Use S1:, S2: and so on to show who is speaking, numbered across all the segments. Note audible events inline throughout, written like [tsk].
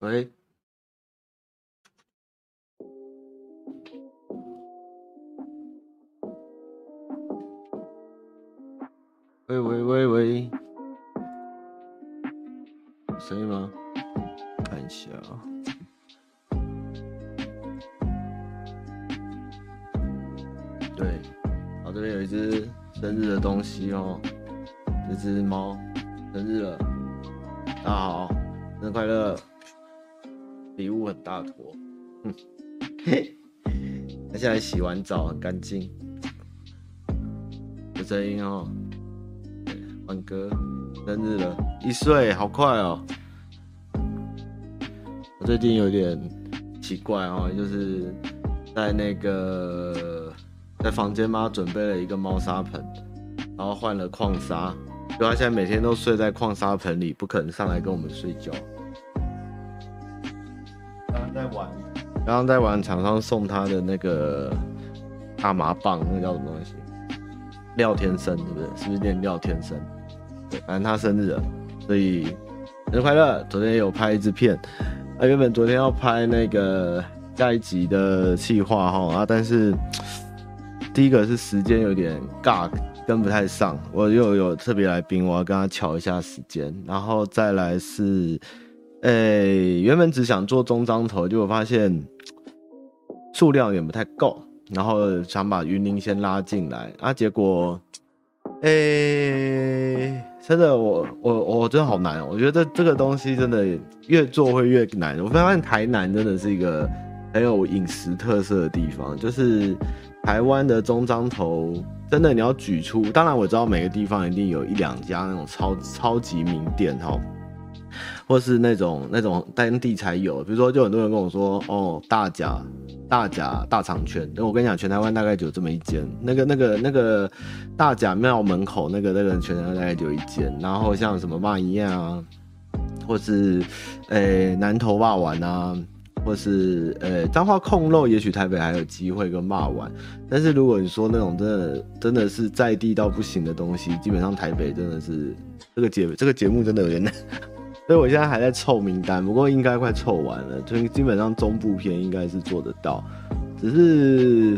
S1: 喂，喂喂喂喂，有声音吗？看一下啊。对，好，这边有一只生日的东西哦，这只猫生日了，大家好，生日快乐。礼物很大坨，哼，嘿，他现在洗完澡很干净，有声音哦。欢哥生日了，一岁，好快哦。我最近有点奇怪哦，就是在那个在房间嘛，准备了一个猫砂盆，然后换了矿砂，就他现在每天都睡在矿砂盆里，不可能上来跟我们睡觉。刚刚在玩厂商送他的那个大麻棒，那个叫什么东西？廖天生，对不对？是不是念廖天生？对，反正他生日了，所以生日快乐！昨天有拍一支片，啊，原本昨天要拍那个下一集的企划哈啊，但是第一个是时间有点尬，跟不太上，我又有特别来宾，我要跟他乔一下时间，然后再来是。诶、欸，原本只想做中章头，结果发现数量也不太够，然后想把云林先拉进来啊，结果，诶、欸，真的我我我真的好难哦，我觉得这这个东西真的越做会越难。我发现台南真的是一个很有饮食特色的地方，就是台湾的中章头，真的你要举出，当然我知道每个地方一定有一两家那种超超级名店哈。或是那种那种当地才有，比如说，就很多人跟我说，哦，大甲、大甲大肠圈，那我跟你讲，全台湾大概就有这么一间。那个、那个、那个大甲庙门口那个那个全台湾大概就有一间。然后像什么骂一样啊，或是诶、欸、南投霸丸啊，或是呃彰化控肉，也许台北还有机会跟骂完。但是如果你说那种真的真的是在地到不行的东西，基本上台北真的是这个节这个节目真的有点难。所以我现在还在凑名单，不过应该快凑完了。就基本上中部片应该是做得到，只是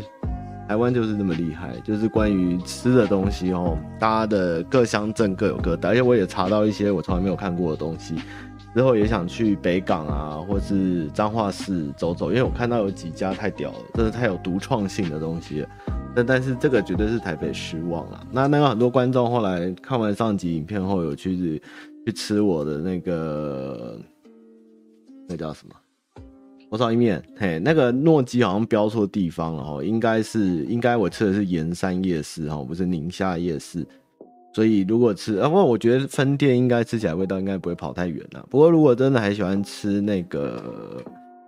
S1: 台湾就是那么厉害，就是关于吃的东西哦，大家的各乡镇各有各的，而且我也查到一些我从来没有看过的东西。之后也想去北港啊，或是彰化市走走，因为我看到有几家太屌了，真的太有独创性的东西。但但是这个绝对是台北失望了。那那个很多观众后来看完上集影片后有去。去吃我的那个，那叫什么？火烧意面。嘿，那个诺基好像标错地方了哦，应该是应该我吃的是盐山夜市哈，不是宁夏夜市。所以如果吃，啊，不过我觉得分店应该吃起来味道应该不会跑太远了。不过如果真的还喜欢吃那个。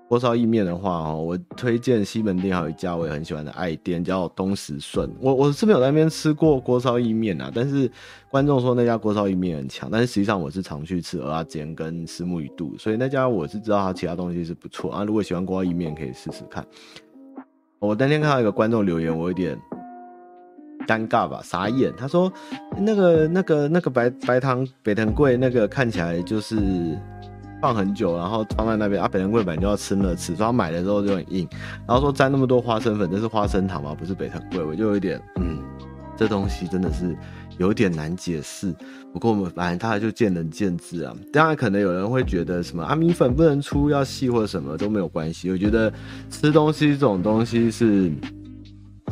S1: 锅烧意面的话，哦，我推荐西门店还有一家我也很喜欢的爱店，叫东石顺。我我是没有在那边吃过锅烧意面啊，但是观众说那家锅烧意面很强，但是实际上我是常去吃蚵仔煎跟虱目鱼肚，所以那家我是知道它其他东西是不错啊。如果喜欢锅烧意面，可以试试看。我当天看到一个观众留言，我有点尴尬吧，傻眼。他说那个那个那个白白糖北藤贵那个看起来就是。放很久，然后放在那边啊。北藤贵本就要吃了吃，所以他买的时候就很硬。然后说沾那么多花生粉，这是花生糖吗？不是北藤贵，我就有一点嗯，这东西真的是有点难解释。不过我们反正大家就见仁见智啊。当然可能有人会觉得什么啊，米粉不能出要细或者什么都没有关系。我觉得吃东西这种东西是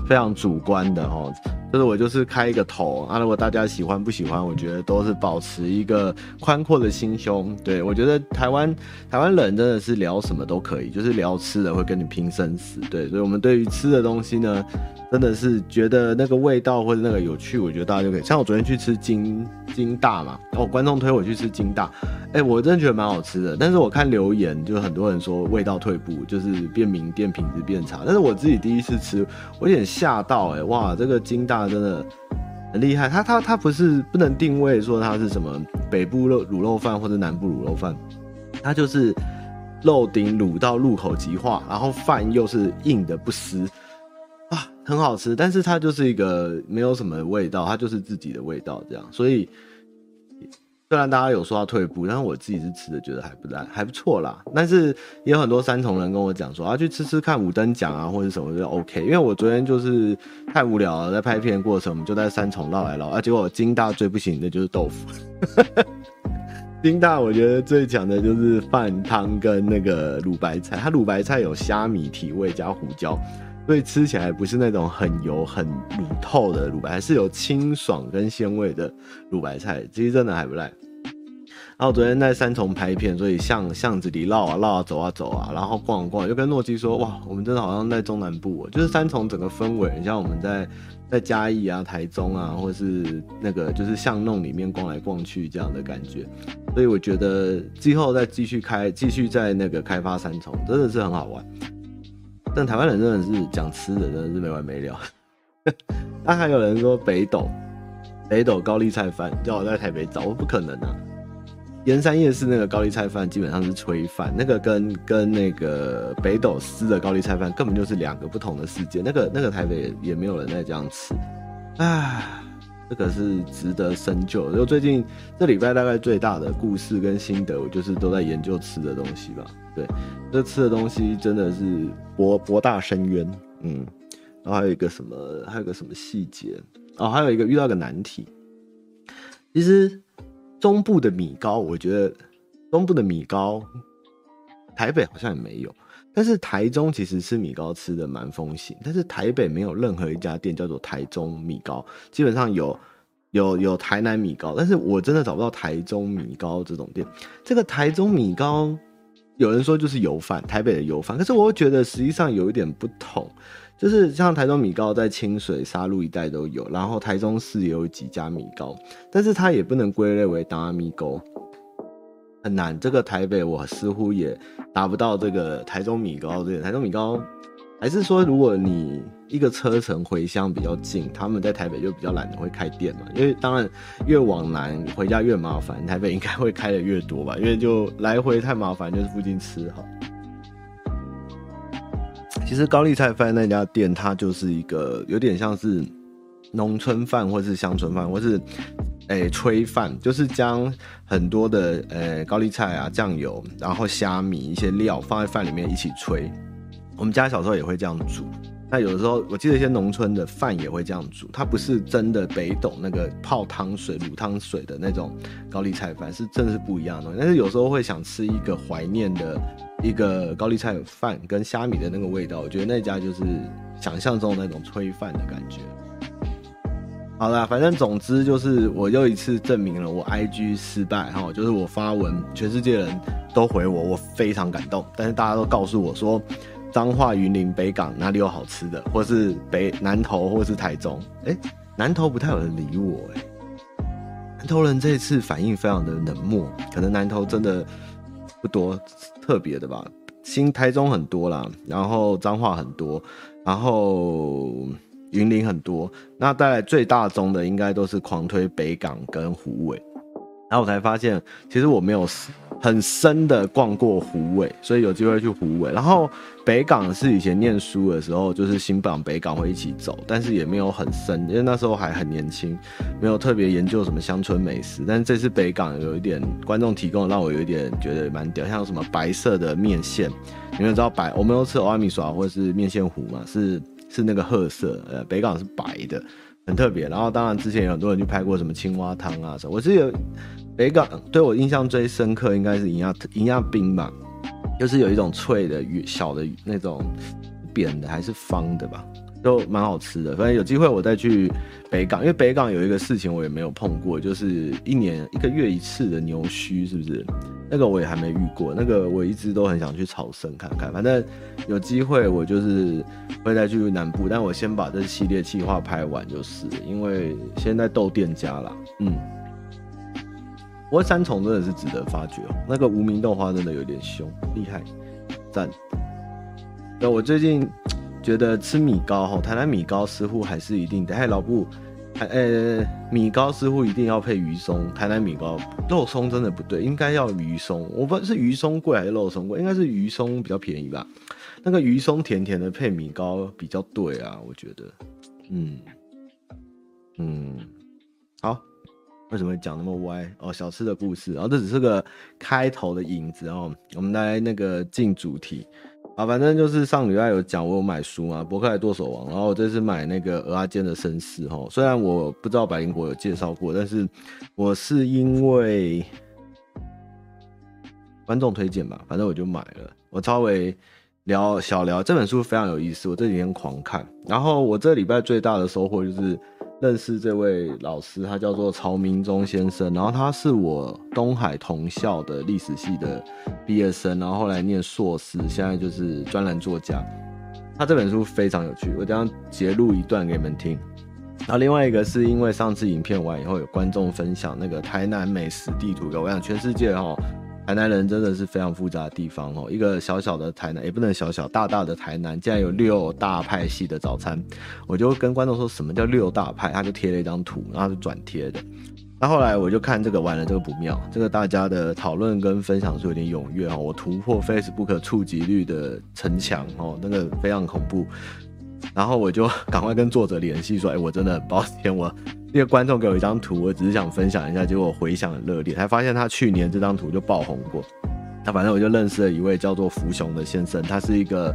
S1: 非常主观的哦。就是我就是开一个头啊，如果大家喜欢不喜欢，我觉得都是保持一个宽阔的心胸。对，我觉得台湾台湾人真的是聊什么都可以，就是聊吃的会跟你拼生死。对，所以我们对于吃的东西呢，真的是觉得那个味道或者那个有趣，我觉得大家就可以。像我昨天去吃金金大嘛，然后观众推我去吃金大，哎、我真的觉得蛮好吃的。但是我看留言，就很多人说味道退步，就是变名店品质变差。但是我自己第一次吃，我有点吓到、哎，哇，这个金大。真的很厉害，他他他不是不能定位说他是什么北部肉卤肉饭或者南部卤肉饭，他就是肉顶卤到入口即化，然后饭又是硬的不湿啊，很好吃。但是它就是一个没有什么味道，它就是自己的味道这样，所以。虽然大家有说要退步，但是我自己是吃的觉得还不赖，还不错啦。但是也有很多三重人跟我讲说，啊，去吃吃看五灯奖啊，或者什么就 OK。因为我昨天就是太无聊了，在拍片过程，我们就在三重绕来绕，啊，结果金大最不行的就是豆腐。[laughs] 金大我觉得最强的就是饭汤跟那个卤白菜，它卤白菜有虾米提味加胡椒。所以吃起来不是那种很油很卤透的卤白，是有清爽跟鲜味的卤白菜，其实真的还不赖。然后昨天在三重拍片，所以巷巷子里绕啊绕啊走啊走啊，然后逛啊逛，就跟诺基说：“哇，我们真的好像在中南部，就是三重整个氛围，很像我们在在嘉义啊、台中啊，或是那个就是巷弄里面逛来逛去这样的感觉。所以我觉得之后再继续开，继续在那个开发三重，真的是很好玩。”但台湾人真的是讲吃的，真的是没完没了。[laughs] 那还有人说北斗，北斗高丽菜饭叫我在台北找，我不可能啊。盐山夜市那个高丽菜饭基本上是炊饭，那个跟跟那个北斗司的高丽菜饭根本就是两个不同的世界。那个那个台北也，也没有人在这样吃，唉。这个是值得深究。就最近这礼拜大概最大的故事跟心得，我就是都在研究吃的东西吧。对，这吃的东西真的是博博大深渊。嗯，然后还有一个什么，还有个什么细节哦，还有一个遇到一个难题。其实中部的米糕，我觉得中部的米糕，台北好像也没有。但是台中其实吃米糕吃的蛮风行，但是台北没有任何一家店叫做台中米糕，基本上有有有台南米糕，但是我真的找不到台中米糕这种店。这个台中米糕，有人说就是油饭，台北的油饭，可是我觉得实际上有一点不同，就是像台中米糕在清水沙鹿一带都有，然后台中市也有几家米糕，但是它也不能归类为达米糕。很难，这个台北我似乎也达不到这个台中米糕。这个台中米糕，还是说如果你一个车程回乡比较近，他们在台北就比较懒得会开店嘛？因为当然越往南回家越麻烦，台北应该会开的越多吧？因为就来回太麻烦，就是附近吃好。其实高丽菜饭那家店，它就是一个有点像是农村饭，或是乡村饭，或是。诶，炊饭就是将很多的呃高丽菜啊、酱油，然后虾米一些料放在饭里面一起炊。我们家小时候也会这样煮。那有的时候，我记得一些农村的饭也会这样煮。它不是真的北斗那个泡汤水、卤汤水的那种高丽菜饭，是真的是不一样的东西。但是有时候会想吃一个怀念的一个高丽菜饭跟虾米的那个味道，我觉得那家就是想象中那种炊饭的感觉。好啦，反正总之就是我又一次证明了我 IG 失败哈，就是我发文，全世界人都回我，我非常感动。但是大家都告诉我说，彰化、云林、北港哪里有好吃的，或是北南投，或是台中。哎、南投不太有人理我哎、南投人这次反应非常的冷漠，可能南投真的不多特别的吧。新台中很多啦，然后彰化很多，然后。云林很多，那带来最大宗的应该都是狂推北港跟虎尾，然后我才发现，其实我没有很深的逛过虎尾，所以有机会去虎尾。然后北港是以前念书的时候，就是新港北港会一起走，但是也没有很深，因为那时候还很年轻，没有特别研究什么乡村美食。但是这次北港有一点观众提供，让我有一点觉得蛮屌，像什么白色的面线，你们知道白，我们都吃欧阿米耍或者是面线糊嘛，是。是那个褐色，呃，北港是白的，很特别。然后当然之前有很多人去拍过什么青蛙汤啊什么。我是有北港对我印象最深刻应该是银亚银亚冰吧，就是有一种脆的鱼小的那种扁的还是方的吧，都蛮好吃的。反正有机会我再去北港，因为北港有一个事情我也没有碰过，就是一年一个月一次的牛须，是不是？那个我也还没遇过，那个我一直都很想去朝圣看看。反正有机会我就是会再去南部，但我先把这系列企划拍完就是，因为现在斗店家啦。嗯，不过三重真的是值得发掘哦，那个无名豆花真的有点凶，厉害，赞。那我最近觉得吃米糕哈，台南米糕似乎还是一定得，还老布。呃、米糕似乎一定要配鱼松。台南米糕肉松真的不对，应该要鱼松。我不知道是鱼松贵还是肉松贵，应该是鱼松比较便宜吧。那个鱼松甜甜的配米糕比较对啊，我觉得。嗯嗯，好，为什么讲那么歪哦？小吃的故事，然后这只是个开头的影子哦。我们来那个进主题啊，反正就是上礼拜有讲我有买书嘛，博客来剁手王，然后我这次买那个俄阿坚的绅士哈。虽然我不知道百灵果有介绍过，但是我是因为观众推荐吧，反正我就买了。我稍微聊小聊这本书非常有意思，我这几天狂看。然后我这礼拜最大的收获就是。认识这位老师，他叫做曹明忠先生，然后他是我东海同校的历史系的毕业生，然后后来念硕士，现在就是专栏作家。他这本书非常有趣，我等下截录一段给你们听。然后另外一个是因为上次影片完以后，有观众分享那个台南美食地图给我，我想全世界哈。台南人真的是非常复杂的地方哦，一个小小的台南也不能小小，大大的台南竟然有六大派系的早餐，我就跟观众说什么叫六大派，他就贴了一张图，然后就转贴的。那后来我就看这个完了，这个不妙，这个大家的讨论跟分享是有点踊跃哦，我突破 Facebook 触及率的城墙哦，那个非常恐怖。然后我就赶快跟作者联系说，哎，我真的很抱歉我。那个观众给我一张图，我只是想分享一下，结果回想很热烈，才发现他去年这张图就爆红过。那反正我就认识了一位叫做福雄的先生，他是一个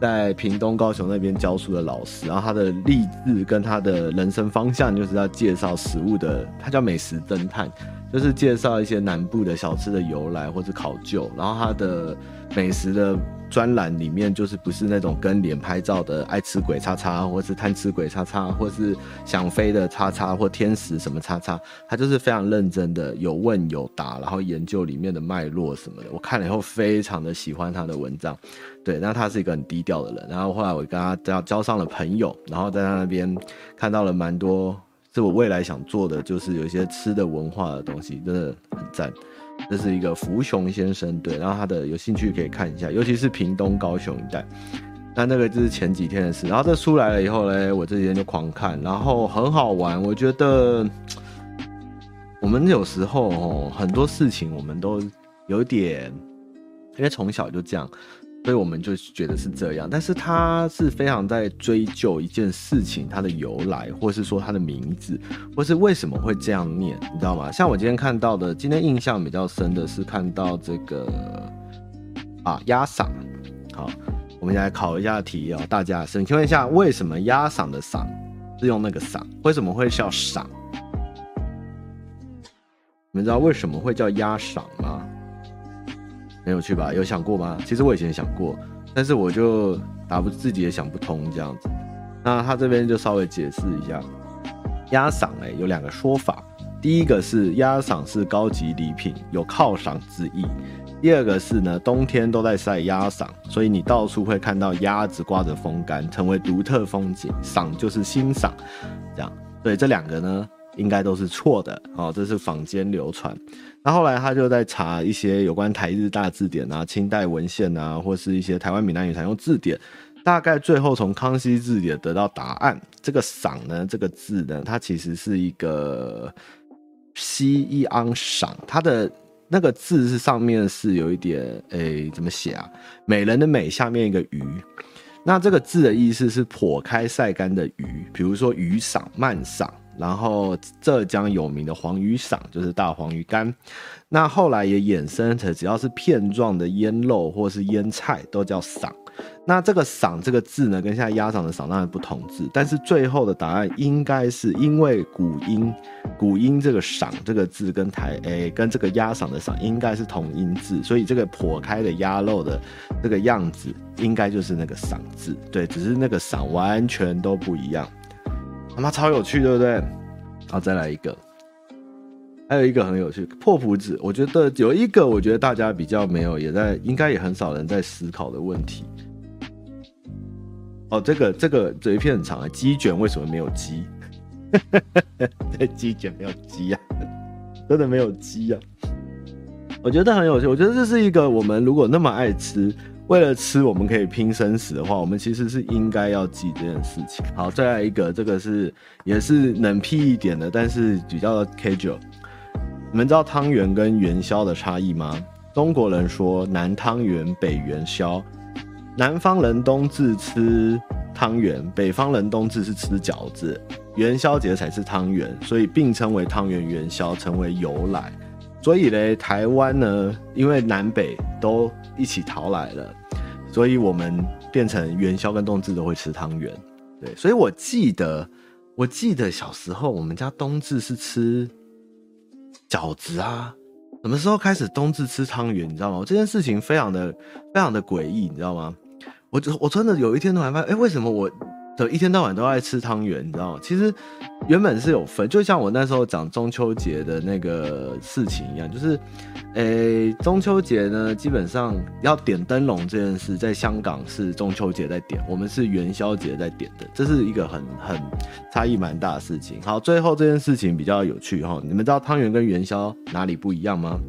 S1: 在屏东高雄那边教书的老师，然后他的励志跟他的人生方向就是要介绍食物的，他叫美食侦探，就是介绍一些南部的小吃的由来或是考究，然后他的美食的。专栏里面就是不是那种跟脸拍照的爱吃鬼叉叉，或是贪吃鬼叉叉，或是想飞的叉叉，或天使什么叉叉，他就是非常认真的有问有答，然后研究里面的脉络什么的。我看了以后非常的喜欢他的文章，对，那他是一个很低调的人。然后后来我跟他交交上了朋友，然后在他那边看到了蛮多是我未来想做的，就是有一些吃的文化的东西，真的很赞。这是一个福雄先生，对，然后他的有兴趣可以看一下，尤其是屏东高雄一带。但那个就是前几天的事，然后这出来了以后呢，我这几天就狂看，然后很好玩。我觉得我们有时候哦，很多事情我们都有点，因为从小就这样。所以我们就觉得是这样，但是他是非常在追究一件事情它的由来，或是说它的名字，或是为什么会这样念，你知道吗？像我今天看到的，今天印象比较深的是看到这个啊鸭嗓，好，我们来考一下题哦，大家请问一下，为什么鸭嗓的嗓是用那个嗓？为什么会叫赏？你们知道为什么会叫鸭嗓吗？很有趣吧？有想过吗？其实我以前想过，但是我就打不自己也想不通这样子。那他这边就稍微解释一下，鸭赏哎有两个说法。第一个是鸭赏是高级礼品，有犒赏之意。第二个是呢，冬天都在晒鸭赏，所以你到处会看到鸭子挂着风干，成为独特风景。赏就是欣赏，这样。所以，这两个呢，应该都是错的。哦，这是坊间流传。那后来他就在查一些有关台日大字典啊、清代文献啊，或是一些台湾闽南语常用字典，大概最后从康熙字典得到答案。这个“赏”呢，这个字呢，它其实是一个西一昂赏，它的那个字是上面是有一点，哎、欸，怎么写啊？美人的美下面一个鱼，那这个字的意思是破开晒干的鱼，比如说鱼赏、慢赏。然后浙江有名的黄鱼赏就是大黄鱼干，那后来也衍生成只要是片状的腌肉或是腌菜都叫赏。那这个赏这个字呢，跟现在鸭掌的赏当然不同字，但是最后的答案应该是因为古音，古音这个赏这个字跟台诶跟这个鸭赏的赏应该是同音字，所以这个剖开的鸭肉的这个样子应该就是那个赏字，对，只是那个赏完全都不一样。他妈超有趣，对不对？好，再来一个，还有一个很有趣，破釜子。我觉得有一个，我觉得大家比较没有，也在应该也很少人在思考的问题。哦，这个这个这一片很长啊，鸡卷为什么没有鸡？[laughs] 这鸡卷没有鸡啊，真的没有鸡啊。我觉得很有趣，我觉得这是一个我们如果那么爱吃。为了吃，我们可以拼生死的话，我们其实是应该要记这件事情。好，再来一个，这个是也是冷僻一点的，但是比较 casual。你们知道汤圆跟元宵的差异吗？中国人说南汤圆，北元宵。南方人冬至吃汤圆，北方人冬至是吃饺子。元宵节才是汤圆，所以并称为汤圆元宵，成为由来。所以嘞，台湾呢，因为南北都一起逃来了，所以我们变成元宵跟冬至都会吃汤圆。对，所以我记得，我记得小时候我们家冬至是吃饺子啊。什么时候开始冬至吃汤圆？你知道吗？这件事情非常的非常的诡异，你知道吗？我我真的有一天突然发现，哎，为什么我？一天到晚都爱吃汤圆，你知道吗？其实原本是有分，就像我那时候讲中秋节的那个事情一样，就是，诶、中秋节呢，基本上要点灯笼这件事，在香港是中秋节在点，我们是元宵节在点的，这是一个很很差异蛮大的事情。好，最后这件事情比较有趣哈，你们知道汤圆跟元宵哪里不一样吗？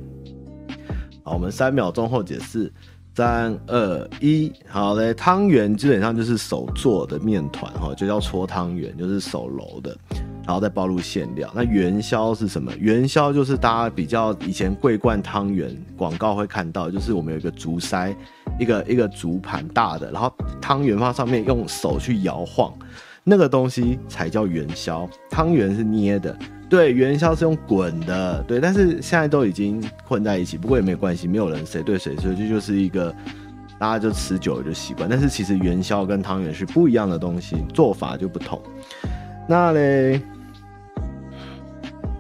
S1: 好，我们三秒钟后解释。三二一，好嘞！汤圆基本上就是手做的面团哈，就叫搓汤圆，就是手揉的，然后再包入馅料。那元宵是什么？元宵就是大家比较以前桂冠汤圆广告会看到，就是我们有一个竹筛，一个一个竹盘大的，然后汤圆放上面用手去摇晃，那个东西才叫元宵。汤圆是捏的。对，元宵是用滚的，对，但是现在都已经混在一起，不过也没有关系，没有人谁对谁所以，这就是一个大家就吃久了就习惯。但是其实元宵跟汤圆是不一样的东西，做法就不同。那嘞，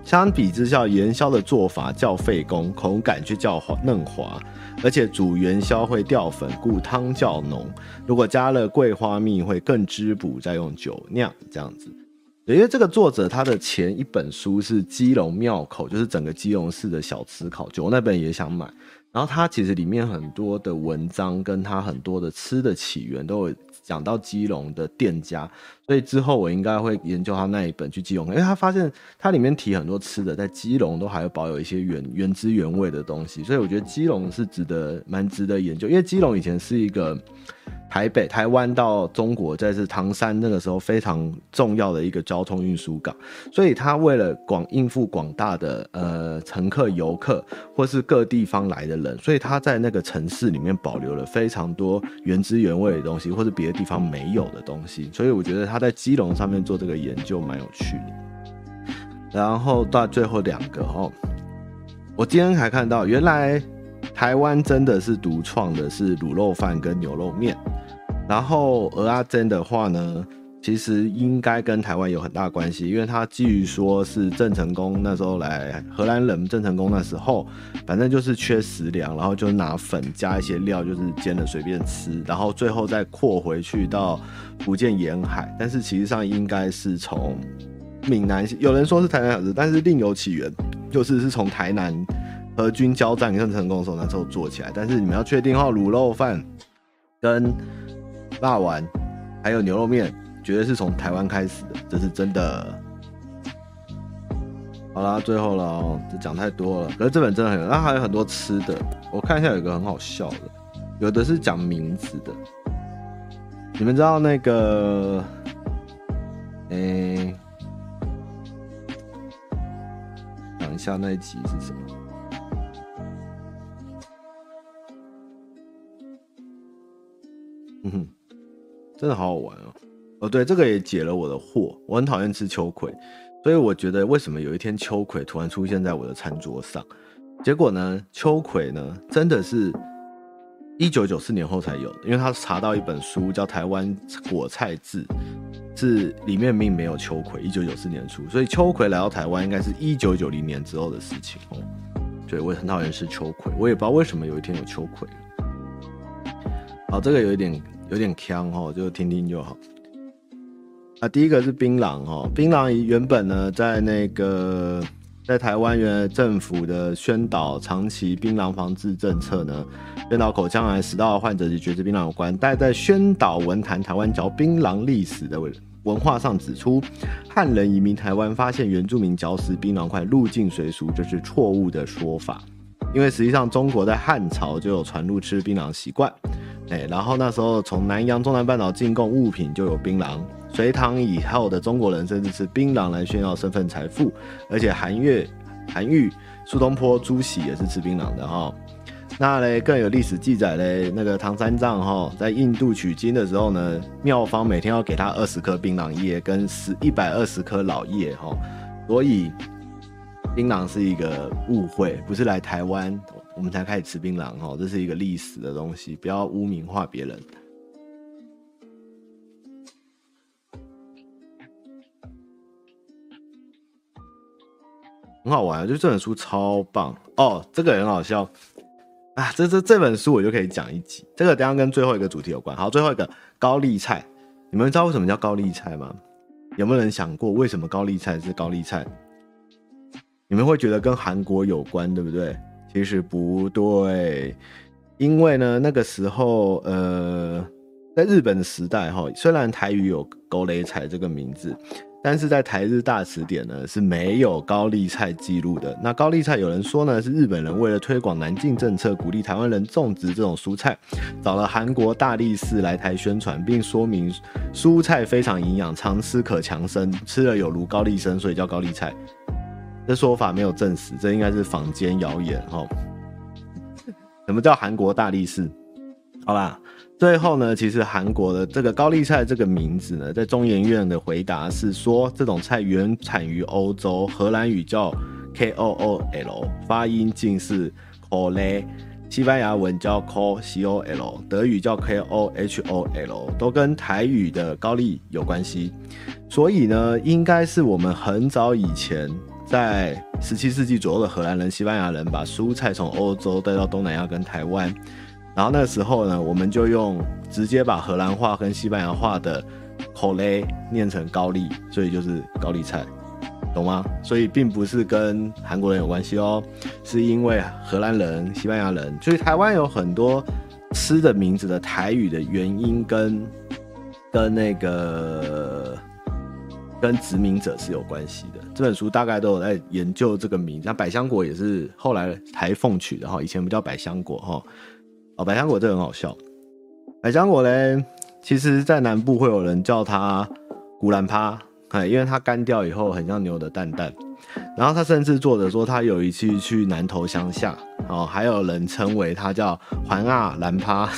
S1: 相比之下，元宵的做法较费工，口感却较嫩滑，而且煮元宵会掉粉，故汤较浓。如果加了桂花蜜，会更滋补，再用酒酿这样子。因为这个作者他的前一本书是基隆庙口，就是整个基隆市的小吃考究，我那本也想买。然后他其实里面很多的文章跟他很多的吃的起源都有讲到基隆的店家，所以之后我应该会研究他那一本去基隆，因为他发现他里面提很多吃的，在基隆都还有保有一些原原汁原味的东西，所以我觉得基隆是值得蛮值得研究，因为基隆以前是一个。台北、台湾到中国，在是唐山那个时候非常重要的一个交通运输港，所以他为了广应付广大的呃乘客、游客或是各地方来的人，所以他在那个城市里面保留了非常多原汁原味的东西，或是别的地方没有的东西。所以我觉得他在基隆上面做这个研究蛮有趣的。然后到最后两个哦，我今天还看到原来。台湾真的是独创的，是卤肉饭跟牛肉面。然后蚵仔煎的话呢，其实应该跟台湾有很大关系，因为他基于说是郑成功那时候来荷兰人，郑成功那时候反正就是缺食粮，然后就拿粉加一些料，就是煎了随便吃，然后最后再扩回去到福建沿海。但是其实上应该是从闽南，有人说是台南小吃，但是另有起源，就是是从台南。和军交战更成功的时候，那时候做起来。但是你们要确定哈，卤肉饭跟辣丸还有牛肉面，绝对是从台湾开始的，这是真的。好啦，最后了哦，这讲太多了。可是这本真的很有，那还有很多吃的。我看一下，有一个很好笑的，有的是讲名字的。你们知道那个？诶、欸，讲一下那一集是什么？嗯哼，真的好好玩哦！哦，对，这个也解了我的惑。我很讨厌吃秋葵，所以我觉得为什么有一天秋葵突然出现在我的餐桌上？结果呢，秋葵呢真的是一九九四年后才有的，因为他查到一本书叫《台湾果菜志》，是里面并没有秋葵。一九九四年出，所以秋葵来到台湾应该是一九九零年之后的事情哦。对，我也很讨厌吃秋葵，我也不知道为什么有一天有秋葵。好，这个有一点有点呛哦，就听听就好。啊，第一个是槟榔哦，槟榔原本呢，在那个在台湾原来政府的宣导长期槟榔防治政策呢，宣导口腔癌、食道患者及绝食槟榔有关。但在宣导文坛台湾嚼槟榔历史的文文化上指出，汉人移民台湾发现原住民嚼食槟榔块入境随俗，这是错误的说法。因为实际上中国在汉朝就有传入吃槟榔习惯。哎，然后那时候从南洋中南半岛进贡物品就有槟榔，隋唐以后的中国人甚至吃槟榔来炫耀身份财富，而且韩愈、韩愈、苏东坡、朱熹也是吃槟榔的哈。那嘞更有历史记载嘞，那个唐三藏哈在印度取经的时候呢，庙方每天要给他二十颗槟榔叶跟十一百二十颗老叶哈，所以槟榔是一个误会，不是来台湾我们才开始吃槟榔哦，这是一个历史的东西，不要污名化别人。很好玩，就这本书超棒哦，这个很好笑啊！这这这本书我就可以讲一集。这个等下跟最后一个主题有关。好，最后一个高丽菜，你们知道为什么叫高丽菜吗？有没有人想过为什么高丽菜是高丽菜？你们会觉得跟韩国有关，对不对？其实不对，因为呢，那个时候呃，在日本的时代哈，虽然台语有高丽菜这个名字。但是在台日大词典呢是没有高丽菜记录的。那高丽菜有人说呢是日本人为了推广南进政策，鼓励台湾人种植这种蔬菜，找了韩国大力士来台宣传，并说明蔬菜非常营养，常吃可强身，吃了有如高丽参，所以叫高丽菜。这说法没有证实，这应该是坊间谣言哈。什么叫韩国大力士？好吧。最后呢，其实韩国的这个高丽菜这个名字呢，在中研院的回答是说，这种菜原产于欧洲，荷兰语叫 K O O L，发音近似 cole，西班牙文叫 K O C O L，德语叫 K O H O L，都跟台语的高丽有关系。所以呢，应该是我们很早以前，在十七世纪左右的荷兰人、西班牙人，把蔬菜从欧洲带到东南亚跟台湾。然后那时候呢，我们就用直接把荷兰话跟西班牙话的口雷念成高丽，所以就是高丽菜，懂吗？所以并不是跟韩国人有关系哦，是因为荷兰人、西班牙人，所以台湾有很多吃的名字的台语的原因跟跟那个跟殖民者是有关系的。这本书大概都有在研究这个名那，百香果也是后来台凤取的哈，以前不叫百香果哈。哦，百香果这很好笑。百香果嘞，其实在南部会有人叫它古兰趴，哎，因为它干掉以后很像牛的蛋蛋。然后他甚至作者说，他有一次去南投乡下，哦，还有人称为它叫环亚兰趴。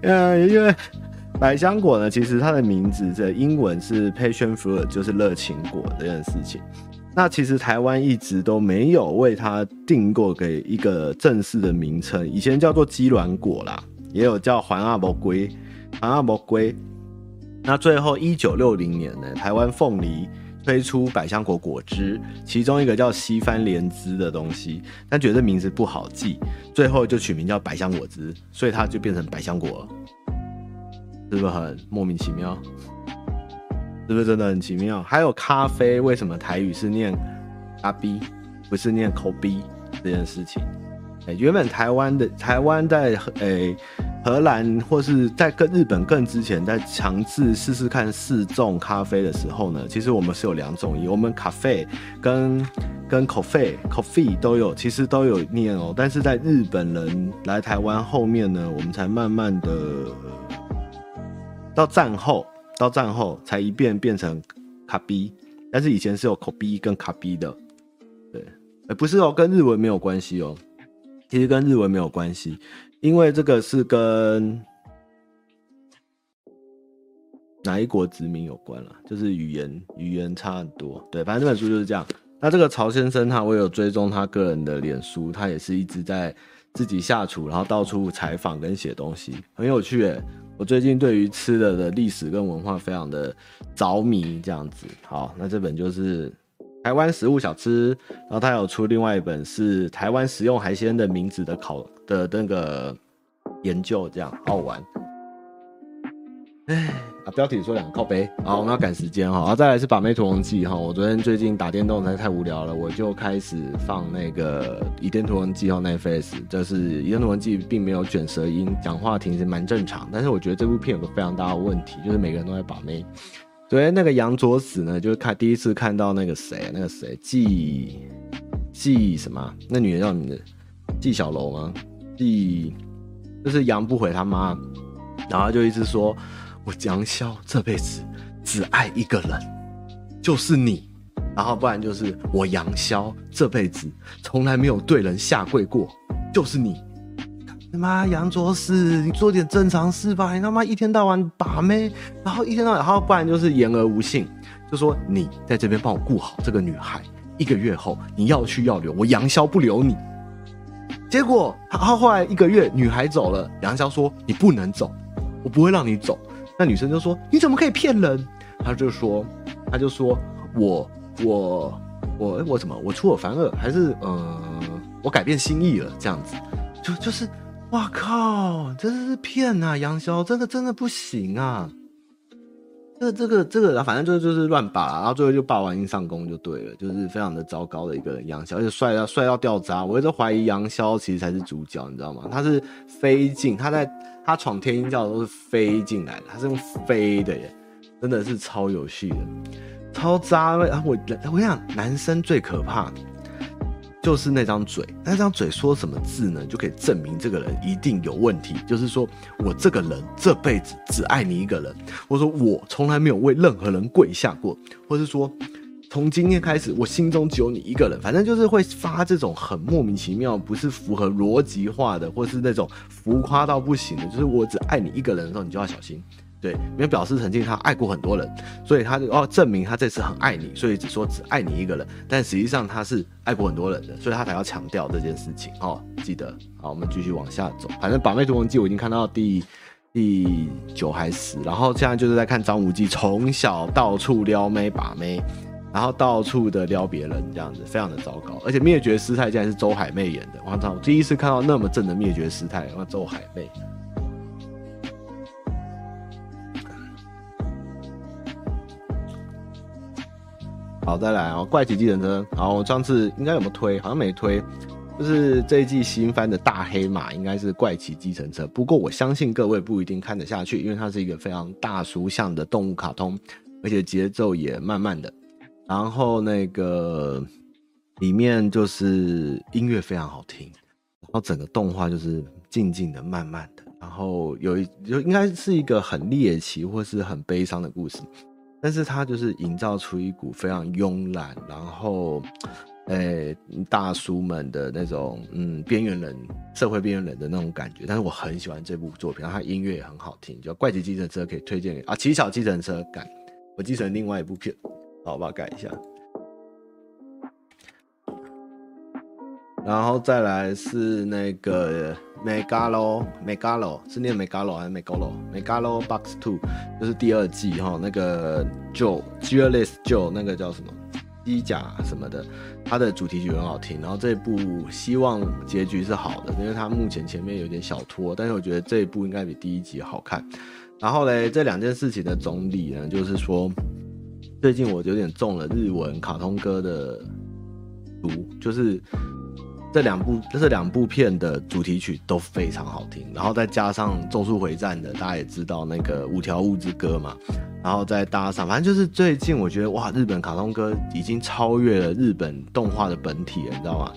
S1: 嗯，[laughs] 因为百香果呢，其实它的名字的英文是 passion fruit，就是热情果这件事情。那其实台湾一直都没有为它定过给一个正式的名称，以前叫做鸡卵果啦，也有叫环阿伯龟、环阿伯龟。那最后一九六零年呢，台湾凤梨推出百香果果汁，其中一个叫西番莲汁的东西，但觉得名字不好记，最后就取名叫百香果汁，所以它就变成百香果了，是不是很莫名其妙？是不是真的很奇妙？还有咖啡，为什么台语是念阿 B，，不是念口逼这件事情？哎，原本台湾的台湾在诶荷兰或是在跟日本更之前，在强制试试看试种咖啡的时候呢，其实我们是有两种音，我们咖啡跟跟 coffee coffee 都有，其实都有念哦。但是在日本人来台湾后面呢，我们才慢慢的到战后。到战后才一变变成卡比，但是以前是有口比跟卡比的，对，哎，不是哦，跟日文没有关系哦，其实跟日文没有关系，因为这个是跟哪一国殖民有关了，就是语言语言差很多，对，反正这本书就是这样。那这个曹先生他，我有追踪他个人的脸书，他也是一直在自己下厨，然后到处采访跟写东西，很有趣诶。我最近对于吃的的历史跟文化非常的着迷，这样子。好，那这本就是台湾食物小吃，然后他有出另外一本是台湾食用海鲜的名字的考的那个研究，这样好玩。哎。啊，标题说两个靠背，好，我们要赶时间哈。然后再来是把妹屠龙记哈。我昨天最近打电动实在太无聊了，我就开始放那个倚天屠龙记和 Netflix，就是倚天屠龙记并没有卷舌音，讲话听是蛮正常。但是我觉得这部片有个非常大的问题，就是每个人都在把妹。昨天那个杨卓死呢，就是看第一次看到那个谁，那个谁季季什么？那女人叫什么名字？季小楼吗？季就是杨不悔他妈，然后就一直说。我杨潇这辈子只爱一个人，就是你。然后不然就是我杨潇这辈子从来没有对人下跪过，就是你。他妈杨卓斯，你做点正常事吧！你他妈一天到晚把妹，然后一天到晚，然后不然就是言而无信，就说你在这边帮我顾好这个女孩，一个月后你要去要留，我杨潇不留你。结果，然后后来一个月，女孩走了，杨潇说你不能走，我不会让你走。那女生就说你怎么可以骗人？他就说，他就说我我我我怎么我出尔反尔，还是呃我改变心意了？这样子，就就是。哇靠！这是骗啊，杨潇真的真的不行啊！这个、这个这个，反正就就是乱拔，然后最后就霸王硬上弓就对了，就是非常的糟糕的一个人。杨逍，而且帅到帅到掉渣，我一直怀疑杨逍其实才是主角，你知道吗？他是飞进，他在他闯天鹰教都是飞进来的，他是用飞的耶，真的是超有戏的，超渣。然后我我想，男生最可怕。就是那张嘴，那张嘴说什么字呢？就可以证明这个人一定有问题。就是说我这个人这辈子只爱你一个人，或者说我从来没有为任何人跪下过，或是说从今天开始我心中只有你一个人。反正就是会发这种很莫名其妙、不是符合逻辑化的，或是那种浮夸到不行的。就是我只爱你一个人的时候，你就要小心。对，没有表示曾经他爱过很多人，所以他就哦证明他这次很爱你，所以只说只爱你一个人，但实际上他是爱过很多人的，所以他才要强调这件事情哦。记得好，我们继续往下走。反正《把妹屠龙记》我已经看到第第九还十，然后现在就是在看张无忌从小到处撩妹把妹，然后到处的撩别人，这样子非常的糟糕。而且灭绝师太竟然是周海媚演的，我操！我第一次看到那么正的灭绝师太，哇，周海媚。好，再来哦，怪奇计程车。好，我上次应该有没有推？好像没推。就是这一季新番的大黑马，应该是怪奇计程车。不过我相信各位不一定看得下去，因为它是一个非常大叔向的动物卡通，而且节奏也慢慢的。然后那个里面就是音乐非常好听，然后整个动画就是静静的、慢慢的。然后有一就应该是一个很猎奇或是很悲伤的故事。但是他就是营造出一股非常慵懒，然后，诶、大叔们的那种，嗯，边缘人、社会边缘人的那种感觉。但是我很喜欢这部作品，然后他音乐也很好听，叫《怪奇计程车》，可以推荐给啊，奇巧计程车改，我继承另外一部片，好，我把它改一下。然后再来是那个。Megalo，Megalo 是念 Megalo 还是 Megalo？Megalo Box Two 就是第二季哈，那个 Joe，Gearless Joe 那个叫什么机甲什么的，它的主题曲很好听。然后这一部希望结局是好的，因为它目前前面有点小拖，但是我觉得这一部应该比第一集好看。然后嘞，这两件事情的总理呢，就是说最近我有点中了日文卡通歌的毒，就是。这两部这两部片的主题曲都非常好听，然后再加上《咒术回战》的，大家也知道那个五条悟之歌嘛，然后再搭上，反正就是最近我觉得哇，日本卡通歌已经超越了日本动画的本体了，你知道吗？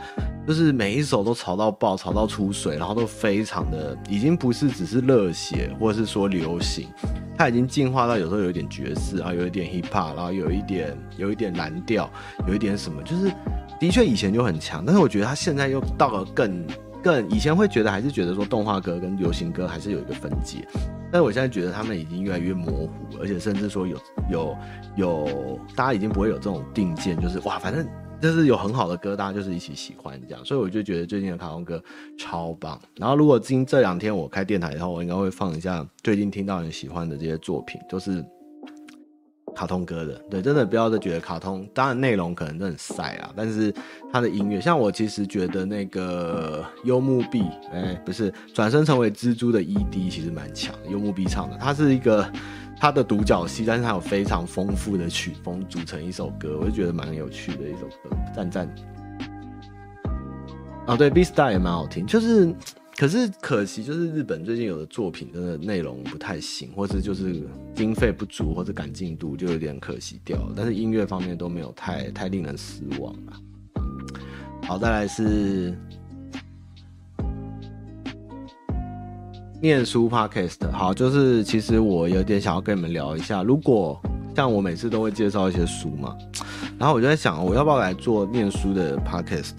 S1: 就是每一首都潮到爆，潮到出水，然后都非常的，已经不是只是热血或者是说流行，它已经进化到有时候有一点爵士啊，有一点 hip hop，然后有一点有一点蓝调，有一点什么，就是。的确以前就很强，但是我觉得他现在又到了更更以前会觉得还是觉得说动画歌跟流行歌还是有一个分界，但是我现在觉得他们已经越来越模糊，而且甚至说有有有大家已经不会有这种定见，就是哇，反正就是有很好的歌，大家就是一起喜欢这样，所以我就觉得最近的卡通歌超棒。然后如果今这两天我开电台以后，我应该会放一下最近听到很喜欢的这些作品，就是。卡通歌的，对，真的不要再觉得卡通，当然内容可能都很晒啊，但是他的音乐，像我其实觉得那个幽木碧，哎、不是转身成为蜘蛛的 ED 其实蛮强，幽木碧唱的，他是一个他的独角戏，但是他有非常丰富的曲风组成一首歌，我就觉得蛮有趣的一首歌，赞赞。啊，对，B Star 也蛮好听，就是。可是可惜，就是日本最近有的作品真的内容不太行，或是就是经费不足，或者赶进度，就有点可惜掉了。但是音乐方面都没有太太令人失望了。好，再来是念书 Podcast。好，就是其实我有点想要跟你们聊一下，如果像我每次都会介绍一些书嘛。然后我就在想，我要不要来做念书的 podcast，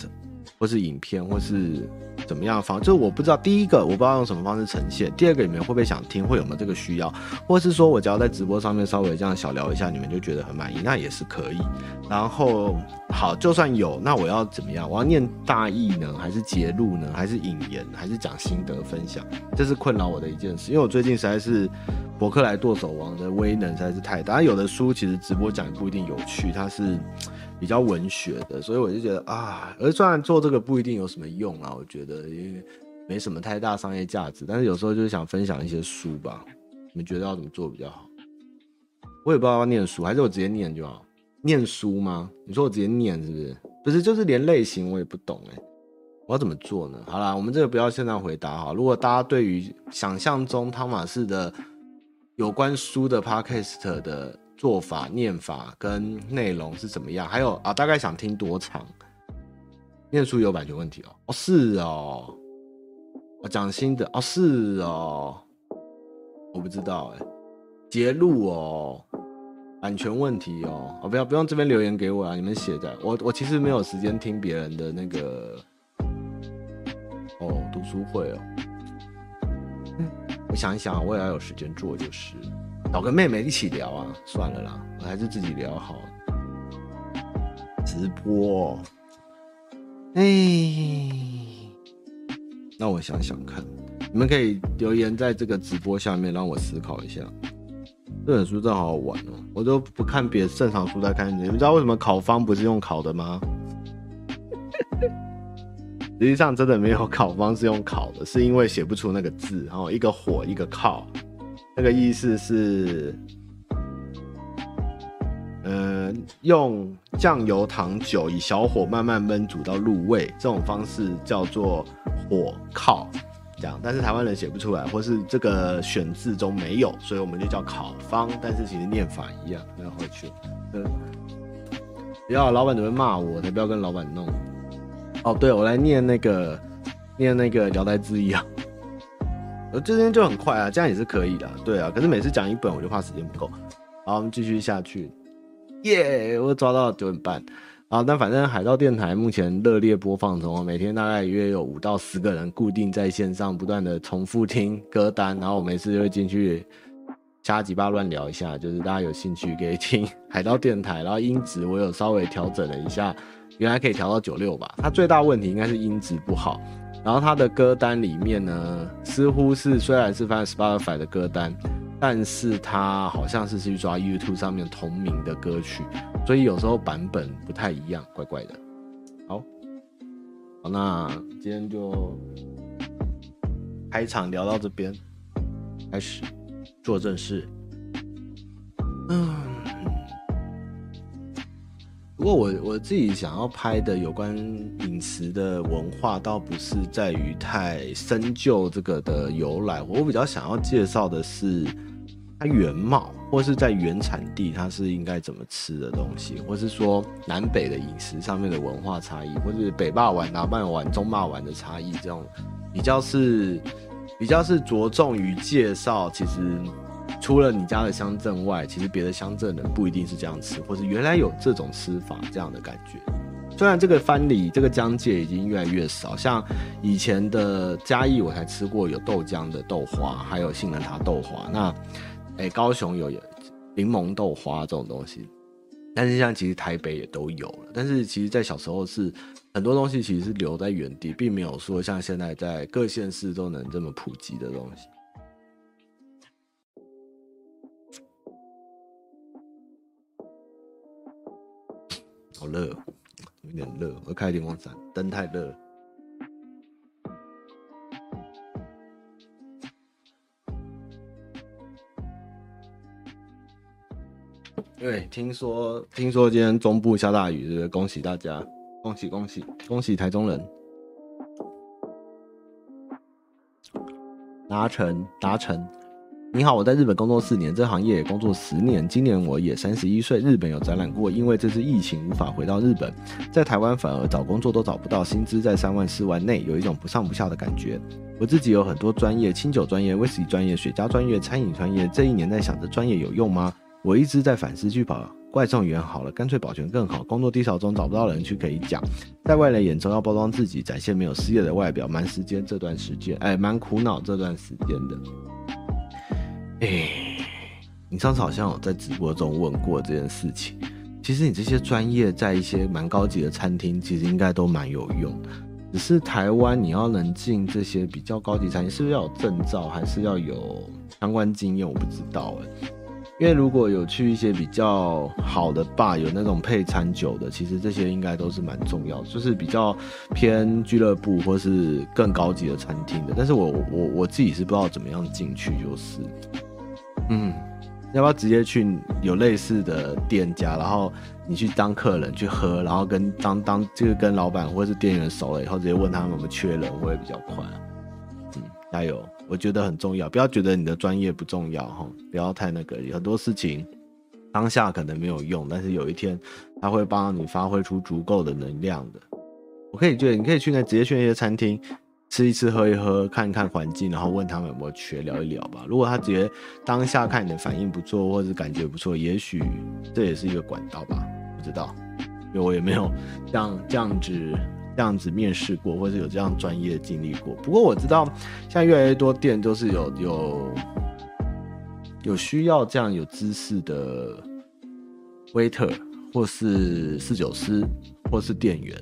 S1: 或是影片，或是。怎么样方？就是我不知道，第一个我不知道用什么方式呈现，第二个你们会不会想听，会有没有这个需要，或是说我只要在直播上面稍微这样小聊一下，你们就觉得很满意，那也是可以。然后好，就算有，那我要怎么样？我要念大意呢，还是节录呢，还是引言，还是讲心得分享？这是困扰我的一件事，因为我最近实在是博客来剁手王的威能实在是太大，有的书其实直播讲不一定有趣，它是。比较文学的，所以我就觉得啊，而虽然做这个不一定有什么用啊，我觉得因为没什么太大商业价值，但是有时候就是想分享一些书吧。你们觉得要怎么做比较好？我也不知道要念书还是我直接念就好。念书吗？你说我直接念是不是？不是，就是连类型我也不懂哎，我要怎么做呢？好啦，我们这个不要现在回答哈。如果大家对于想象中汤玛士的有关书的 podcast 的。做法、念法跟内容是怎么样？还有啊，大概想听多长？念书有版权问题哦？哦，是哦。我讲新的哦，是哦。我不知道哎。节录哦，版权问题哦。哦，不要不用这边留言给我啊，你们写的。我我其实没有时间听别人的那个哦读书会哦。我想一想，我也要有时间做就是。找个妹妹一起聊啊，算了啦，我还是自己聊好。直播，哎，那我想想看，你们可以留言在这个直播下面，让我思考一下。这本书真好好玩哦，我都不看别的正常书在看，你们知道为什么考方不是用考的吗？[laughs] 实际上真的没有考方是用考的，是因为写不出那个字，然后一个火一个靠。那个意思是，呃，用酱油、糖、酒以小火慢慢焖煮到入味，这种方式叫做火靠，这样。但是台湾人写不出来，或是这个选字中没有，所以我们就叫烤方。但是其实念法一样，不要回去。嗯，不要，老板怎么骂我？才不要跟老板弄。哦，对，我来念那个，念那个《聊斋志异》啊。我这边就很快啊，这样也是可以的，对啊。可是每次讲一本，我就怕时间不够。好，我们继续下去。耶、yeah，我抓到九点半。啊，但反正海盗电台目前热烈播放中，每天大概约有五到十个人固定在线上，不断的重复听歌单。然后我每次就会进去瞎鸡巴乱聊一下，就是大家有兴趣可以听 [laughs] 海盗电台。然后音质我有稍微调整了一下，原来可以调到九六吧。它最大问题应该是音质不好。然后他的歌单里面呢，似乎是虽然是放在 Spotify 的歌单，但是他好像是去抓 YouTube 上面同名的歌曲，所以有时候版本不太一样，怪怪的。好，好，那今天就开场聊到这边，开始做正事。嗯。不过我我自己想要拍的有关饮食的文化，倒不是在于太深究这个的由来，我比较想要介绍的是它原貌，或是在原产地它是应该怎么吃的东西，或是说南北的饮食上面的文化差异，或是北肉丸、南肉丸、中肉丸的差异，这种比较是比较是着重于介绍其实。除了你家的乡镇外，其实别的乡镇人不一定是这样吃，或是原来有这种吃法这样的感觉。虽然这个番里这个疆界已经越来越少，像以前的嘉义我才吃过有豆浆的豆花，还有杏仁茶豆花。那，哎、高雄有柠檬豆花这种东西，但是像其实台北也都有了。但是其实，在小时候是很多东西其实是留在原地，并没有说像现在在各县市都能这么普及的东西。好热，有点热。我开电风扇，灯太热。对，听说听说今天中部下大雨，是不是？恭喜大家，恭喜恭喜恭喜台中人，达成达成。你好，我在日本工作四年，这行业也工作十年。今年我也三十一岁。日本有展览过，因为这次疫情无法回到日本，在台湾反而找工作都找不到，薪资在三万四万内，有一种不上不下的感觉。我自己有很多专业，清酒专业、威士忌专业、雪茄专业、餐饮专业。这一年在想着专业有用吗？我一直在反思，去跑怪状元好了，干脆保全更好。工作低潮中找不到人去可以讲，在外人眼中要包装自己，展现没有失业的外表，蛮时间这段时间，哎，蛮苦恼这段时间的。哎，你上次好像有在直播中问过这件事情。其实你这些专业在一些蛮高级的餐厅，其实应该都蛮有用的。只是台湾你要能进这些比较高级餐厅，是不是要有证照，还是要有相关经验？我不知道哎。因为如果有去一些比较好的吧有那种配餐酒的，其实这些应该都是蛮重要的，就是比较偏俱乐部或是更高级的餐厅的。但是我我我自己是不知道怎么样进去，就是，嗯。要不要直接去有类似的店家，然后你去当客人去喝，然后跟当当这个跟老板或者是店员熟了以后，直接问他们有没有缺人，会比较快。嗯，加油，我觉得很重要，不要觉得你的专业不重要哈，不要太那个，很多事情当下可能没有用，但是有一天他会帮你发挥出足够的能量的。我可以觉得你可以去那直接去那些餐厅。吃一吃，喝一喝，看一看环境，然后问他们有没有缺，聊一聊吧。如果他觉得当下看你的反应不错，或者感觉不错，也许这也是一个管道吧，不知道，因为我也没有这样这样子这样子面试过，或者有这样专业经历过。不过我知道，现在越来越多店都是有有有需要这样有知识的 waiter，或是侍酒师，或是店员。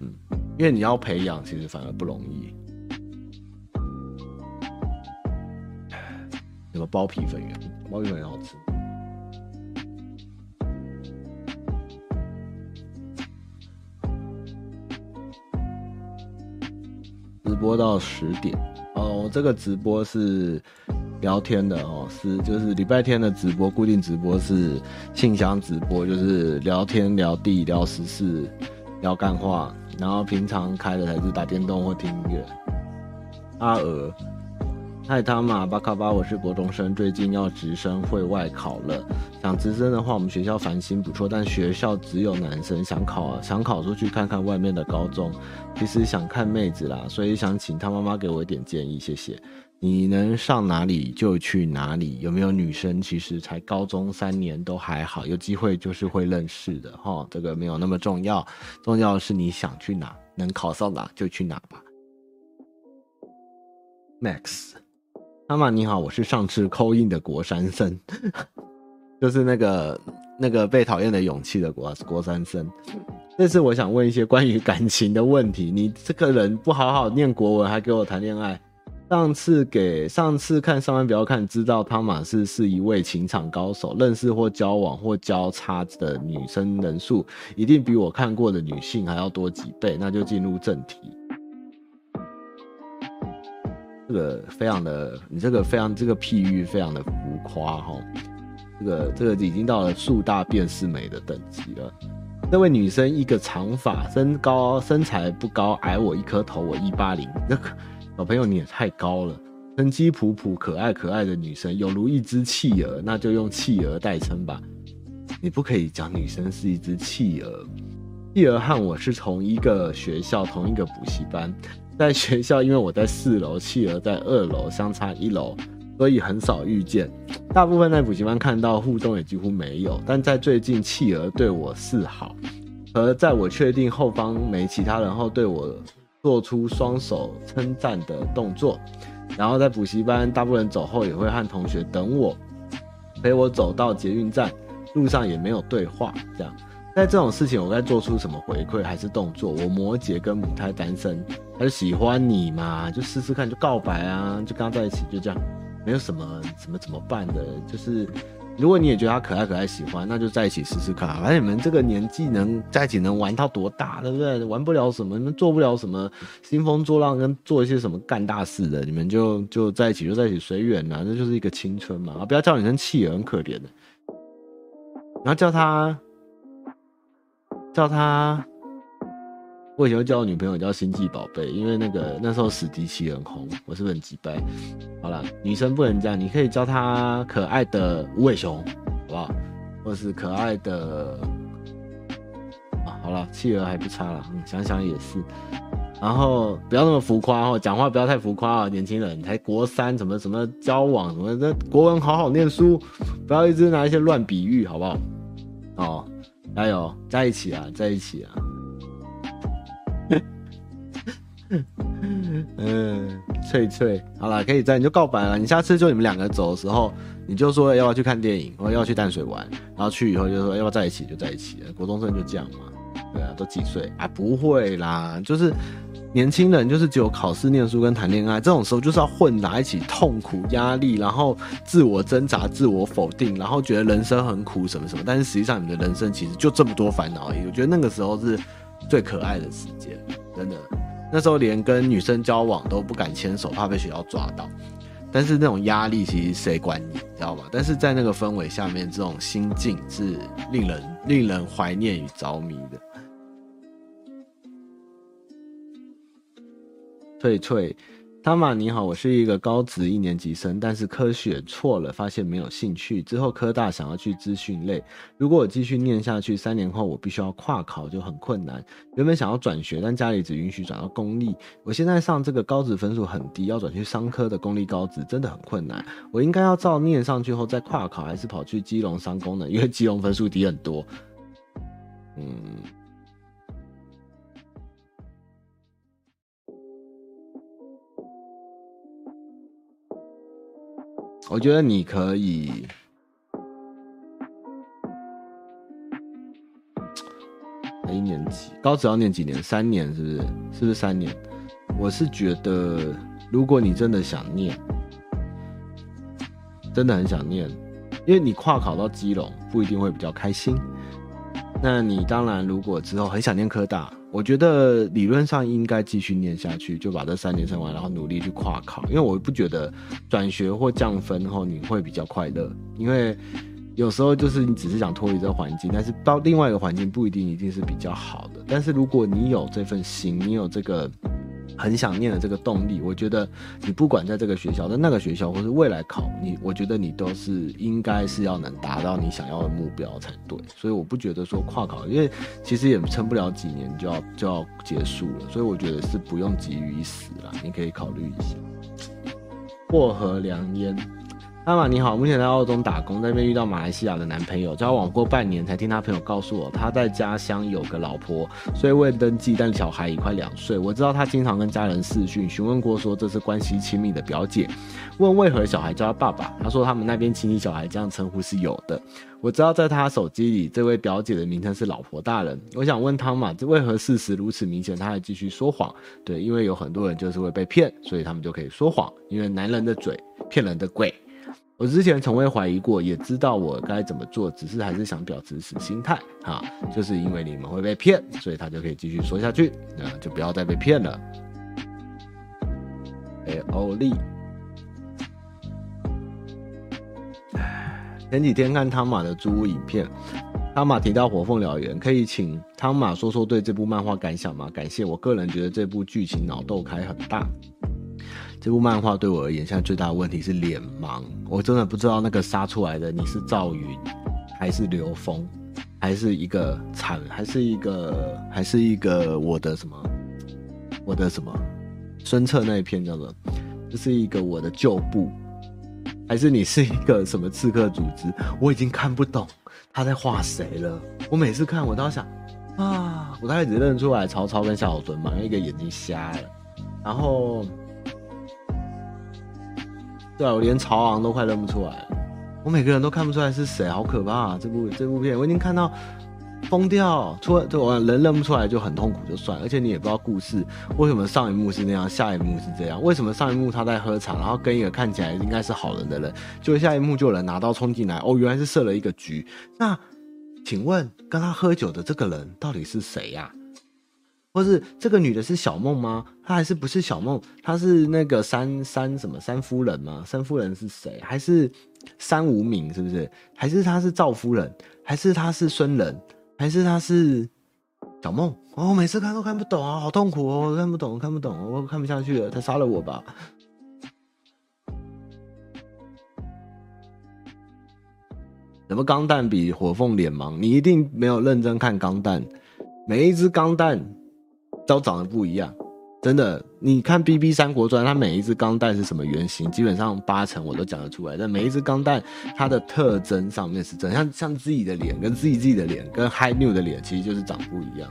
S1: 嗯因为你要培养，其实反而不容易。什么包皮粉圆？包皮粉圆好吃。直播到十点哦，这个直播是聊天的哦，是就是礼拜天的直播，固定直播是信箱直播，就是聊天聊地聊时事。聊干话，然后平常开的还是打电动或听音乐。阿娥，嗨他玛巴卡巴，我是国中生，最近要直升会外考了。想直升的话，我们学校繁星不错，但学校只有男生，想考想考出去看看外面的高中。其实想看妹子啦，所以想请他妈妈给我一点建议，谢谢。你能上哪里就去哪里，有没有女生？其实才高中三年都还好，有机会就是会认识的哈，这个没有那么重要，重要的是你想去哪，能考上哪就去哪吧。Max，妈妈你好，我是上次 call in 的国三生，[laughs] 就是那个那个被讨厌的勇气的国国三生。这次我想问一些关于感情的问题，你这个人不好好念国文，还给我谈恋爱。上次给上次看上班不要看，知道汤玛士是一位情场高手，认识或交往或交叉的女生人数一定比我看过的女性还要多几倍。那就进入正题，这个非常的，你这个非常这个譬喻非常的浮夸哈，这个这个已经到了树大便是美的等级了。那位女生一个长发，身高身材不高，矮我一颗头，我一八零，那个。小朋友，你也太高了，成绩普普，可爱可爱的女生，有如一只企鹅，那就用企鹅代称吧。你不可以讲女生是一只企鹅，企鹅和我是同一个学校，同一个补习班。在学校，因为我在四楼，企鹅在二楼，相差一楼，所以很少遇见。大部分在补习班看到互动也几乎没有。但在最近，企鹅对我示好，而在我确定后方没其他人后，对我。做出双手称赞的动作，然后在补习班，大部分人走后也会和同学等我，陪我走到捷运站，路上也没有对话。这样，在这种事情，我该做出什么回馈还是动作？我摩羯跟母胎单身，他就喜欢你嘛，就试试看，就告白啊，就跟他在一起，就这样，没有什么什么怎么办的，就是。如果你也觉得他可爱可爱喜欢，那就在一起试试看。反正你们这个年纪能在一起能玩到多大，对不对？玩不了什么，你们做不了什么兴风作浪，跟做一些什么干大事的，你们就就在一起就在一起随缘呐，这就是一个青春嘛。啊，不要叫女生气，很可怜的。然后叫他，叫他。我以前会叫我女朋友叫星际宝贝，因为那个那时候史迪奇很红，我是不是很机掰？好了，女生不能这样，你可以叫她可爱的无尾熊，好不好？或是可爱的啊，好了，企鹅还不差了，嗯，想想也是。然后不要那么浮夸哦，讲话不要太浮夸啊，年轻人才国三，什么什么交往什么的，国文好好念书，不要一直拿一些乱比喻，好不好？哦，加油，在一起啊，在一起啊。[laughs] 嗯，翠翠，好了，可以在你就告白了。你下次就你们两个走的时候，你就说要不要去看电影，或要去淡水玩，然后去以后就说要不要在一起，就在一起了。国中生就这样嘛，对啊，都几岁啊？不会啦，就是年轻人，就是只有考试、念书跟谈恋爱这种时候，就是要混在一起，痛苦、压力，然后自我挣扎、自我否定，然后觉得人生很苦什么什么。但是实际上，你的人生其实就这么多烦恼而已。我觉得那个时候是最可爱的时间，真的。那时候连跟女生交往都不敢牵手，怕被学校抓到。但是那种压力其实谁管你，知道吗？但是在那个氛围下面，这种心境是令人令人怀念与着迷的。翠翠。汤玛你好，我是一个高职一年级生，但是科选错了，发现没有兴趣。之后科大想要去资讯类，如果我继续念下去，三年后我必须要跨考，就很困难。原本想要转学，但家里只允许转到公立。我现在上这个高职分数很低，要转去商科的公立高职真的很困难。我应该要照念上去后再跨考，还是跑去基隆商工呢？因为基隆分数低很多。嗯。我觉得你可以，一年级高职要念几年？三年是不是？是不是三年？我是觉得，如果你真的想念，真的很想念，因为你跨考到基隆不一定会比较开心。那你当然，如果之后很想念科大。我觉得理论上应该继续念下去，就把这三年上完，然后努力去跨考。因为我不觉得转学或降分后你会比较快乐，因为有时候就是你只是想脱离这环境，但是到另外一个环境不一定一定是比较好的。但是如果你有这份心，你有这个。很想念的这个动力，我觉得你不管在这个学校、在那个学校，或是未来考你，我觉得你都是应该是要能达到你想要的目标才对。所以我不觉得说跨考，因为其实也撑不了几年就要就要结束了，所以我觉得是不用急于一时啦，你可以考虑一下。薄荷凉烟。阿玛你好，目前在澳洲打工，在那边遇到马来西亚的男朋友，交往过半年才听他朋友告诉我，他在家乡有个老婆，虽未登记，但小孩已快两岁。我知道他经常跟家人视讯，询问过说这是关系亲密的表姐，问为何小孩叫他爸爸，他说他们那边亲戚小孩这样称呼是有的。我知道在他手机里，这位表姐的名称是老婆大人。我想问汤玛，这为何事实如此明显，他还继续说谎？对，因为有很多人就是会被骗，所以他们就可以说谎，因为男人的嘴骗人的鬼。我之前从未怀疑过，也知道我该怎么做，只是还是想表持死心态哈，就是因为你们会被骗，所以他就可以继续说下去，那就不要再被骗了。哎，欧丽，前几天看汤马的租屋影片，汤马提到火凤燎原，可以请汤马说说对这部漫画感想吗？感谢，我个人觉得这部剧情脑洞开很大。这部漫画对我而言，现在最大的问题是脸盲。我真的不知道那个杀出来的你是赵云，还是刘峰，还是一个惨，还是一个，还是一个我的什么，我的什么，孙策那一篇叫做，这是一个我的旧部，还是你是一个什么刺客组织？我已经看不懂他在画谁了。我每次看我都要想啊，我大概只认出来曹操跟夏侯惇嘛，因为一个眼睛瞎了，然后。对啊，我连曹昂都快认不出来，我每个人都看不出来是谁，好可怕啊！这部这部片我已经看到疯掉，除了我人认不出来就很痛苦就算，而且你也不知道故事为什么上一幕是那样，下一幕是这样，为什么上一幕他在喝茶，然后跟一个看起来应该是好人的人，就下一幕就有人拿刀冲进来，哦，原来是设了一个局。那请问跟他喝酒的这个人到底是谁呀？或是这个女的是小梦吗？她还是不是小梦？她是那个三三什么三夫人吗？三夫人是谁？还是三无名？是不是？还是她是赵夫人？还是她是孙仁？还是她是小梦？哦，每次看都看不懂啊，好痛苦哦，看不懂，看不懂，我看不下去了，他杀了我吧？什么钢弹比火凤脸盲？你一定没有认真看钢弹，每一只钢弹。都长得不一样，真的，你看《B B 三国传》，它每一只钢弹是什么原型，基本上八成我都讲得出来。但每一只钢弹它的特征上面是真，像像自己的脸跟自己自己的脸跟 Hi New 的脸，其实就是长不一样。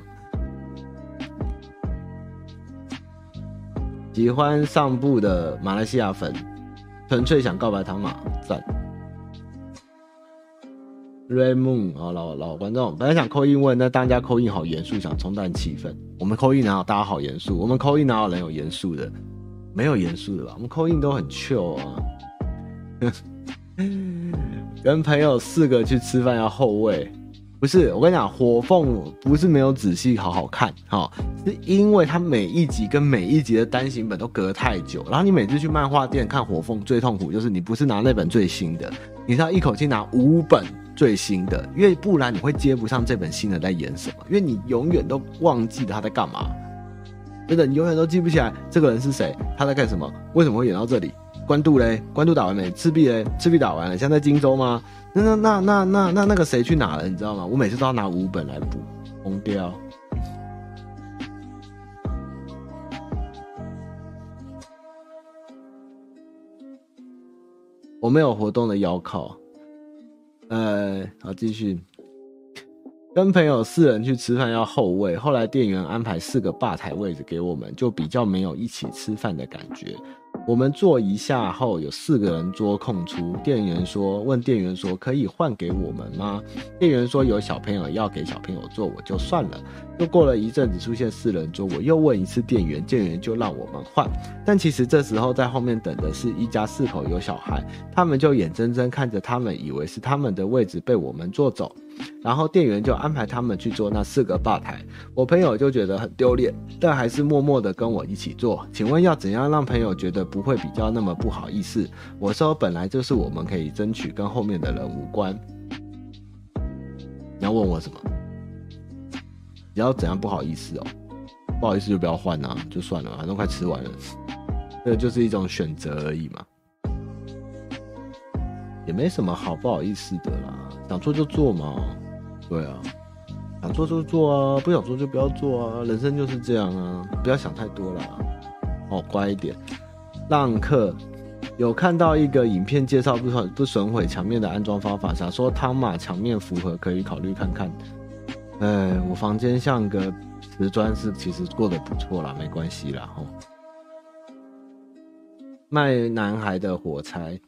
S1: 喜欢上部的马来西亚粉，纯粹想告白唐马赞。Raymond 啊，老老观众，本来想扣印问，那大家扣印好严肃，想冲淡气氛。我们扣印哪有大家好严肃？我们扣印哪有人有严肃的？没有严肃的吧？我们扣印都很 chill 啊。[laughs] 跟朋友四个去吃饭要后位，不是我跟你讲，火凤不是没有仔细好好看哈，是因为它每一集跟每一集的单行本都隔太久，然后你每次去漫画店看火凤最痛苦就是你不是拿那本最新的，你是要一口气拿五本。最新的，因为不然你会接不上这本新的在演什么，因为你永远都忘记他在干嘛，真的，你永远都记不起来这个人是谁，他在干什么，为什么会演到这里？官渡嘞，官渡打完没？赤壁嘞，赤壁打完了，现在在荆州吗？那那那那那那那个谁去哪了？你知道吗？我每次都要拿五本来补，疯掉。我没有活动的腰靠。呃，好，继续。跟朋友四人去吃饭要后位，后来店员安排四个吧台位置给我们，就比较没有一起吃饭的感觉。我们坐一下后，有四个人桌空出，店员说，问店员说可以换给我们吗？店员说有小朋友要给小朋友坐，我就算了。又过了一阵子，出现四人桌，我又问一次店员，店员就让我们换。但其实这时候在后面等的是一家四口有小孩，他们就眼睁睁看着他们以为是他们的位置被我们坐走。然后店员就安排他们去做那四个吧台，我朋友就觉得很丢脸，但还是默默的跟我一起做。请问要怎样让朋友觉得不会比较那么不好意思？我说本来就是我们可以争取，跟后面的人无关。你要问我什么？你要怎样不好意思哦？不好意思就不要换啊，就算了，反正快吃完了，这就是一种选择而已嘛，也没什么好不好意思的啦。想做就做嘛，对啊，想做就做啊，不想做就不要做啊，人生就是这样啊，不要想太多啦，哦，乖一点。浪客有看到一个影片介绍不损不损毁墙面的安装方法，想说汤马墙面符合可以考虑看看。哎，我房间像个瓷砖是其实过得不错啦，没关系啦吼。卖男孩的火柴，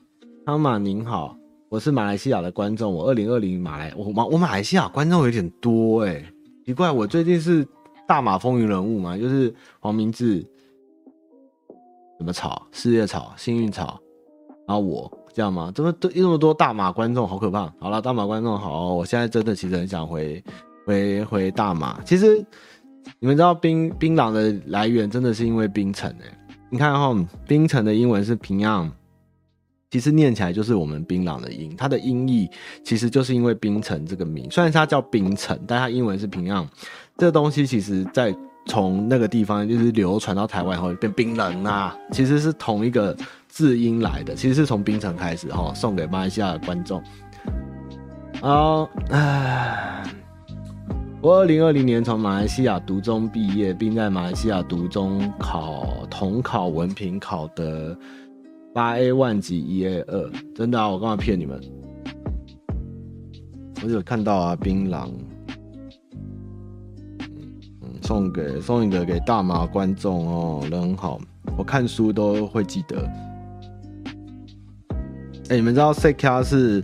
S1: 汤马您好。我是马来西亚的观众，我二零二零马来我马我马来西亚观众有点多哎，奇怪，我最近是大马风云人物嘛，就是黄明志，什么草，四叶草，幸运草，然后我这样吗？怎么都那么多大马观众，好可怕！好了，大马观众好，我现在真的其实很想回回回大马。其实你们知道槟槟榔的来源真的是因为槟城哎，你看哈，槟城的英文是平壤。其实念起来就是我们槟榔的音，它的音译其实就是因为槟城这个名，虽然它叫槟城，但它英文是平壤。这个东西其实在从那个地方就是流传到台湾后变槟榔啊，其实是同一个字音来的，其实是从槟城开始哈，送给马来西亚的观众。好，唉，我二零二零年从马来西亚读中毕业，并在马来西亚读中考统考文凭考得。八 A 万级一 A 二，真的啊？我干嘛骗你们？我有看到啊，槟榔，嗯，送给送一个给大麻观众哦，人很好，我看书都会记得。哎、你们知道 CK 是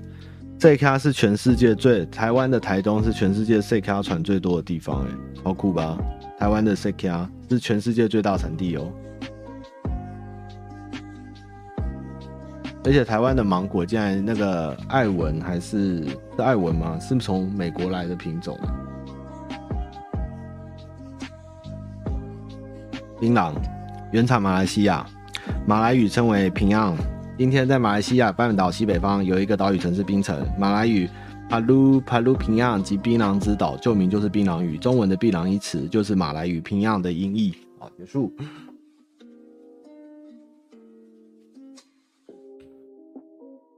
S1: CK 是全世界最台湾的台东是全世界 CK 船最多的地方，哎，好酷吧？台湾的 CK 是全世界最大产地哦。而且台湾的芒果竟然那个爱文还是是爱文吗？是从美国来的品种。槟榔原产马来西亚，马来语称为平壤。今天在马来西亚半岛西北方有一个岛屿城市槟城，马来语帕鲁帕鲁平壤及槟榔之岛，旧名就是槟榔屿。中文的槟榔一词就是马来语平壤的音译。好，结束。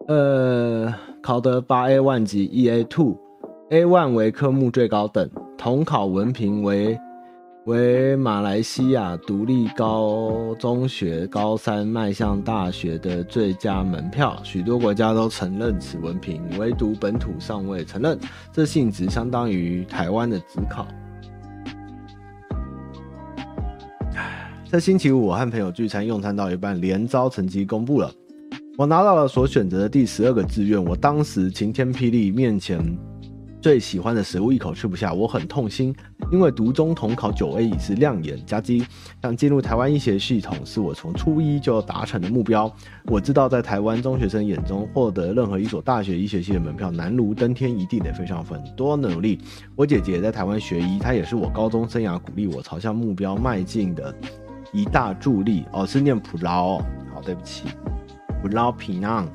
S1: 呃，考得八 A one 级 EA Two，A One 为科目最高等，统考文凭为为马来西亚独立高中学高三迈向大学的最佳门票。许多国家都承认此文凭，唯独本土尚未承认。这性质相当于台湾的职考。这星期五，我和朋友聚餐，用餐到一半，联招成绩公布了，我拿到了所选择的第十二个志愿。我当时晴天霹雳，面前。最喜欢的食物一口吃不下，我很痛心，因为读中统考九 A 已是亮眼佳绩，想进入台湾医学系统是我从初一就达成的目标。我知道在台湾中学生眼中，获得任何一所大学医学系的门票难如登天，一定得非常很多努力。我姐姐在台湾学医，她也是我高中生涯鼓励我朝向目标迈进的一大助力。哦，是念普劳，好，对不起，普劳皮囊。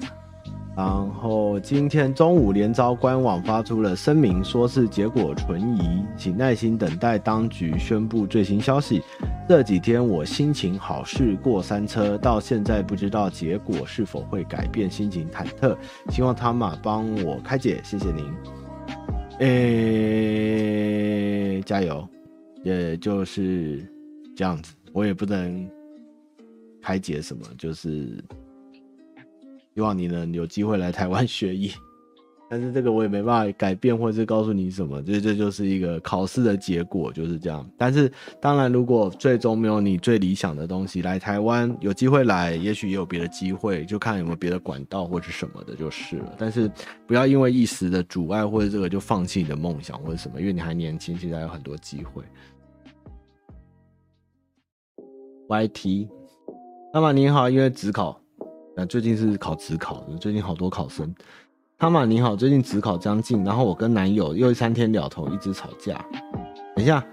S1: 然后今天中午，联招官网发出了声明，说是结果存疑，请耐心等待当局宣布最新消息。这几天我心情好事过山车，到现在不知道结果是否会改变，心情忐忑。希望汤马帮我开解，谢谢您。诶，加油！也就是这样子，我也不能开解什么，就是。希望你能有机会来台湾学艺，[laughs] 但是这个我也没办法改变，或者是告诉你什么，这这就是一个考试的结果，就是这样。但是当然，如果最终没有你最理想的东西，来台湾有机会来，也许也有别的机会，就看有没有别的管道或者什么的，就是了。但是不要因为一时的阻碍或者这个就放弃你的梦想或者什么，因为你还年轻，现在有很多机会。YT，那么你好，因为指考。最近是考职考的，最近好多考生。汤玛你好，最近指考将近，然后我跟男友又三天两头一直吵架。等一下，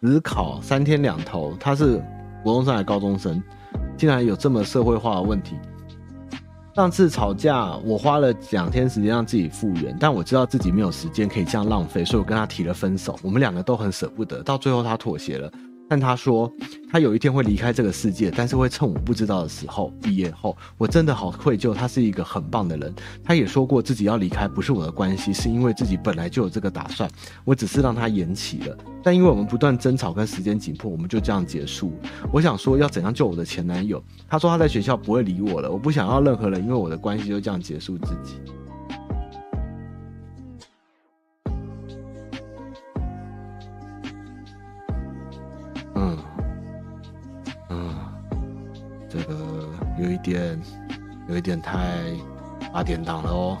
S1: 指考三天两头，他是国中生还是高中生？竟然有这么社会化的问题。上次吵架，我花了两天时间让自己复原，但我知道自己没有时间可以这样浪费，所以我跟他提了分手。我们两个都很舍不得，到最后他妥协了。但他说，他有一天会离开这个世界，但是会趁我不知道的时候。毕业后，我真的好愧疚。他是一个很棒的人。他也说过自己要离开不是我的关系，是因为自己本来就有这个打算。我只是让他延期了。但因为我们不断争吵跟时间紧迫，我们就这样结束。我想说要怎样救我的前男友？他说他在学校不会理我了。我不想要任何人因为我的关系就这样结束自己。点，有一点太八点档了哦。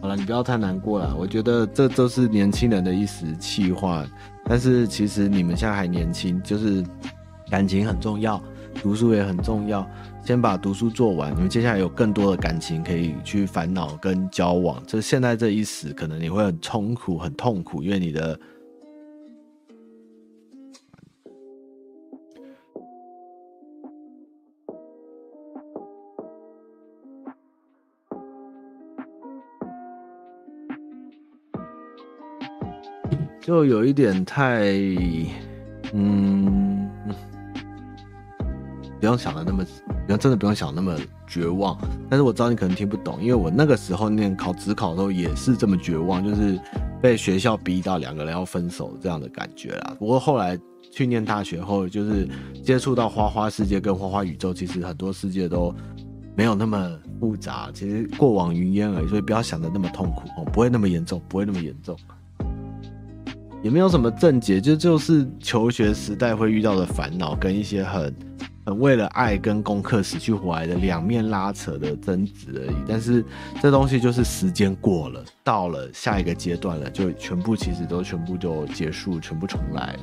S1: 好了，你不要太难过了。我觉得这都是年轻人的一时气话，但是其实你们现在还年轻，就是感情很重要，读书也很重要。先把读书做完，你们接下来有更多的感情可以去烦恼跟交往。就现在这一时，可能你会很痛苦，很痛苦，因为你的。就有一点太，嗯，不用想的那么，不用真的不用想那么绝望。但是我知道你可能听不懂，因为我那个时候念考指考的时候也是这么绝望，就是被学校逼到两个人要分手这样的感觉啦。不过后来去念大学后，就是接触到花花世界跟花花宇宙，其实很多世界都没有那么复杂，其实过往云烟而已，所以不要想的那么痛苦哦，不会那么严重，不会那么严重。也没有什么症结，就就是求学时代会遇到的烦恼，跟一些很很为了爱跟功课死去活来的两面拉扯的争执而已。但是这东西就是时间过了，到了下一个阶段了，就全部其实都全部就结束，全部重来了。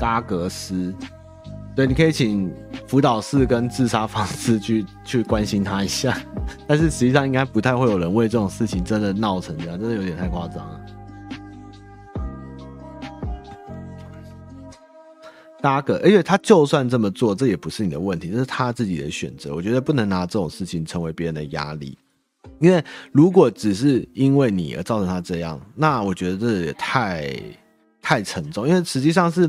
S1: 嘎格斯。对，你可以请辅导室跟自杀方式 [laughs] 去去关心他一下，[laughs] 但是实际上应该不太会有人为这种事情真的闹成这样，真的有点太夸张了。大哥，而且他就算这么做，这也不是你的问题，这是他自己的选择。我觉得不能拿这种事情成为别人的压力，因为如果只是因为你而造成他这样，那我觉得这也太太沉重，因为实际上是。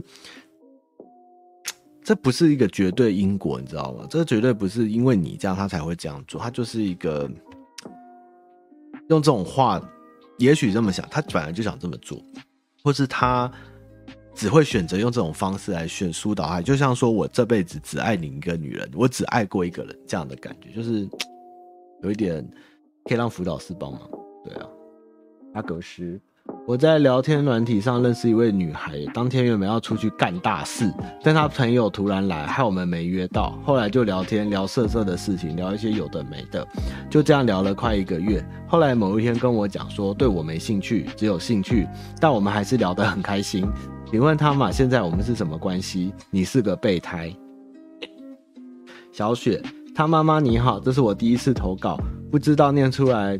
S1: 这不是一个绝对因果，你知道吗？这绝对不是因为你这样他才会这样做，他就是一个用这种话，也许这么想，他本来就想这么做，或是他只会选择用这种方式来选疏导爱，就像说我这辈子只爱你一个女人，我只爱过一个人这样的感觉，就是有一点可以让辅导师帮忙。对啊，阿格斯。我在聊天软体上认识一位女孩，当天原本要出去干大事，但她朋友突然来，害我们没约到。后来就聊天，聊色色的事情，聊一些有的没的，就这样聊了快一个月。后来某一天跟我讲说，对我没兴趣，只有兴趣，但我们还是聊得很开心。请问他嘛，现在我们是什么关系？你是个备胎。小雪，她妈妈你好，这是我第一次投稿，不知道念出来。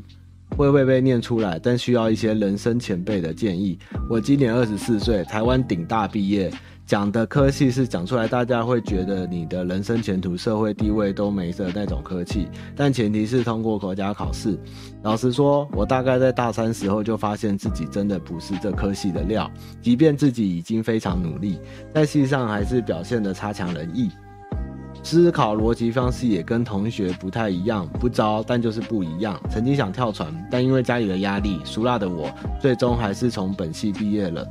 S1: 会不会被念出来？但需要一些人生前辈的建议。我今年二十四岁，台湾顶大毕业，讲的科系是讲出来大家会觉得你的人生前途、社会地位都没的那种科系，但前提是通过国家考试。老实说，我大概在大三时候就发现自己真的不是这科系的料，即便自己已经非常努力，在系上还是表现得差强人意。思考逻辑方式也跟同学不太一样，不糟，但就是不一样。曾经想跳船，但因为家里的压力，俗辣的我最终还是从本系毕业了。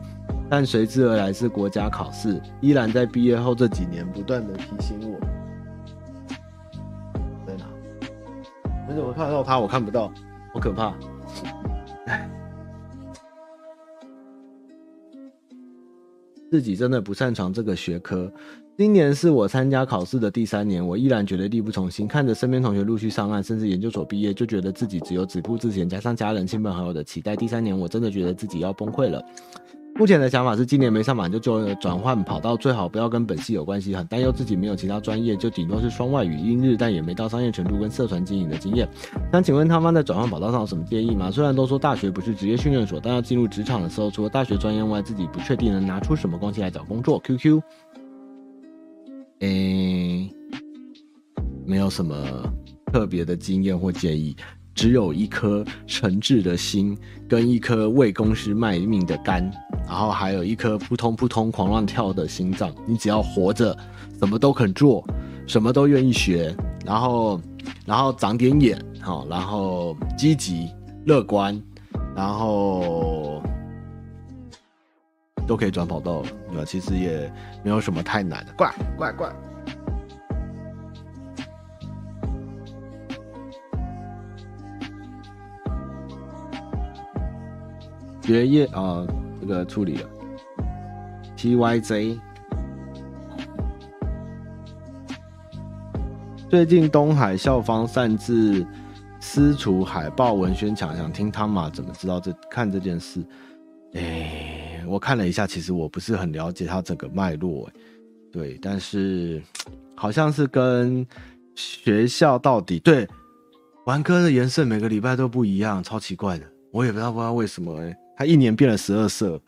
S1: 但随之而来是国家考试，依然在毕业后这几年不断的提醒我。在哪？你怎么看得到他？我看不到，好可怕。唉，[laughs] 自己真的不擅长这个学科。今年是我参加考试的第三年，我依然觉得力不从心。看着身边同学陆续上岸，甚至研究所毕业，就觉得自己只有止步之前，加上家人、亲朋好友的期待，第三年我真的觉得自己要崩溃了。目前的想法是，今年没上满就就转换跑道，最好不要跟本系有关系。很担忧自己没有其他专业，就顶多是双外语、英日，但也没到商业程度跟社团经营的经验。想请问他们在转换跑道上有什么建议吗？虽然都说大学不是职业训练所，但要进入职场的时候，除了大学专业外，自己不确定能拿出什么东西来找工作。QQ。诶、没有什么特别的经验或建议，只有一颗诚挚的心，跟一颗为公司卖命的肝，然后还有一颗扑通扑通狂乱跳的心脏。你只要活着，什么都肯做，什么都愿意学，然后，然后长点眼，好，然后积极乐观，然后。都可以转跑道，对吧？其实也没有什么太难的。怪怪怪！学业啊、这个处理了。TYZ，最近东海校方擅自撕除海报文宣墙，想听汤玛怎么知道这看这件事？哎。我看了一下，其实我不是很了解它整个脉络，对，但是好像是跟学校到底对玩哥的颜色每个礼拜都不一样，超奇怪的，我也不知道不知道为什么哎，它一年变了十二色，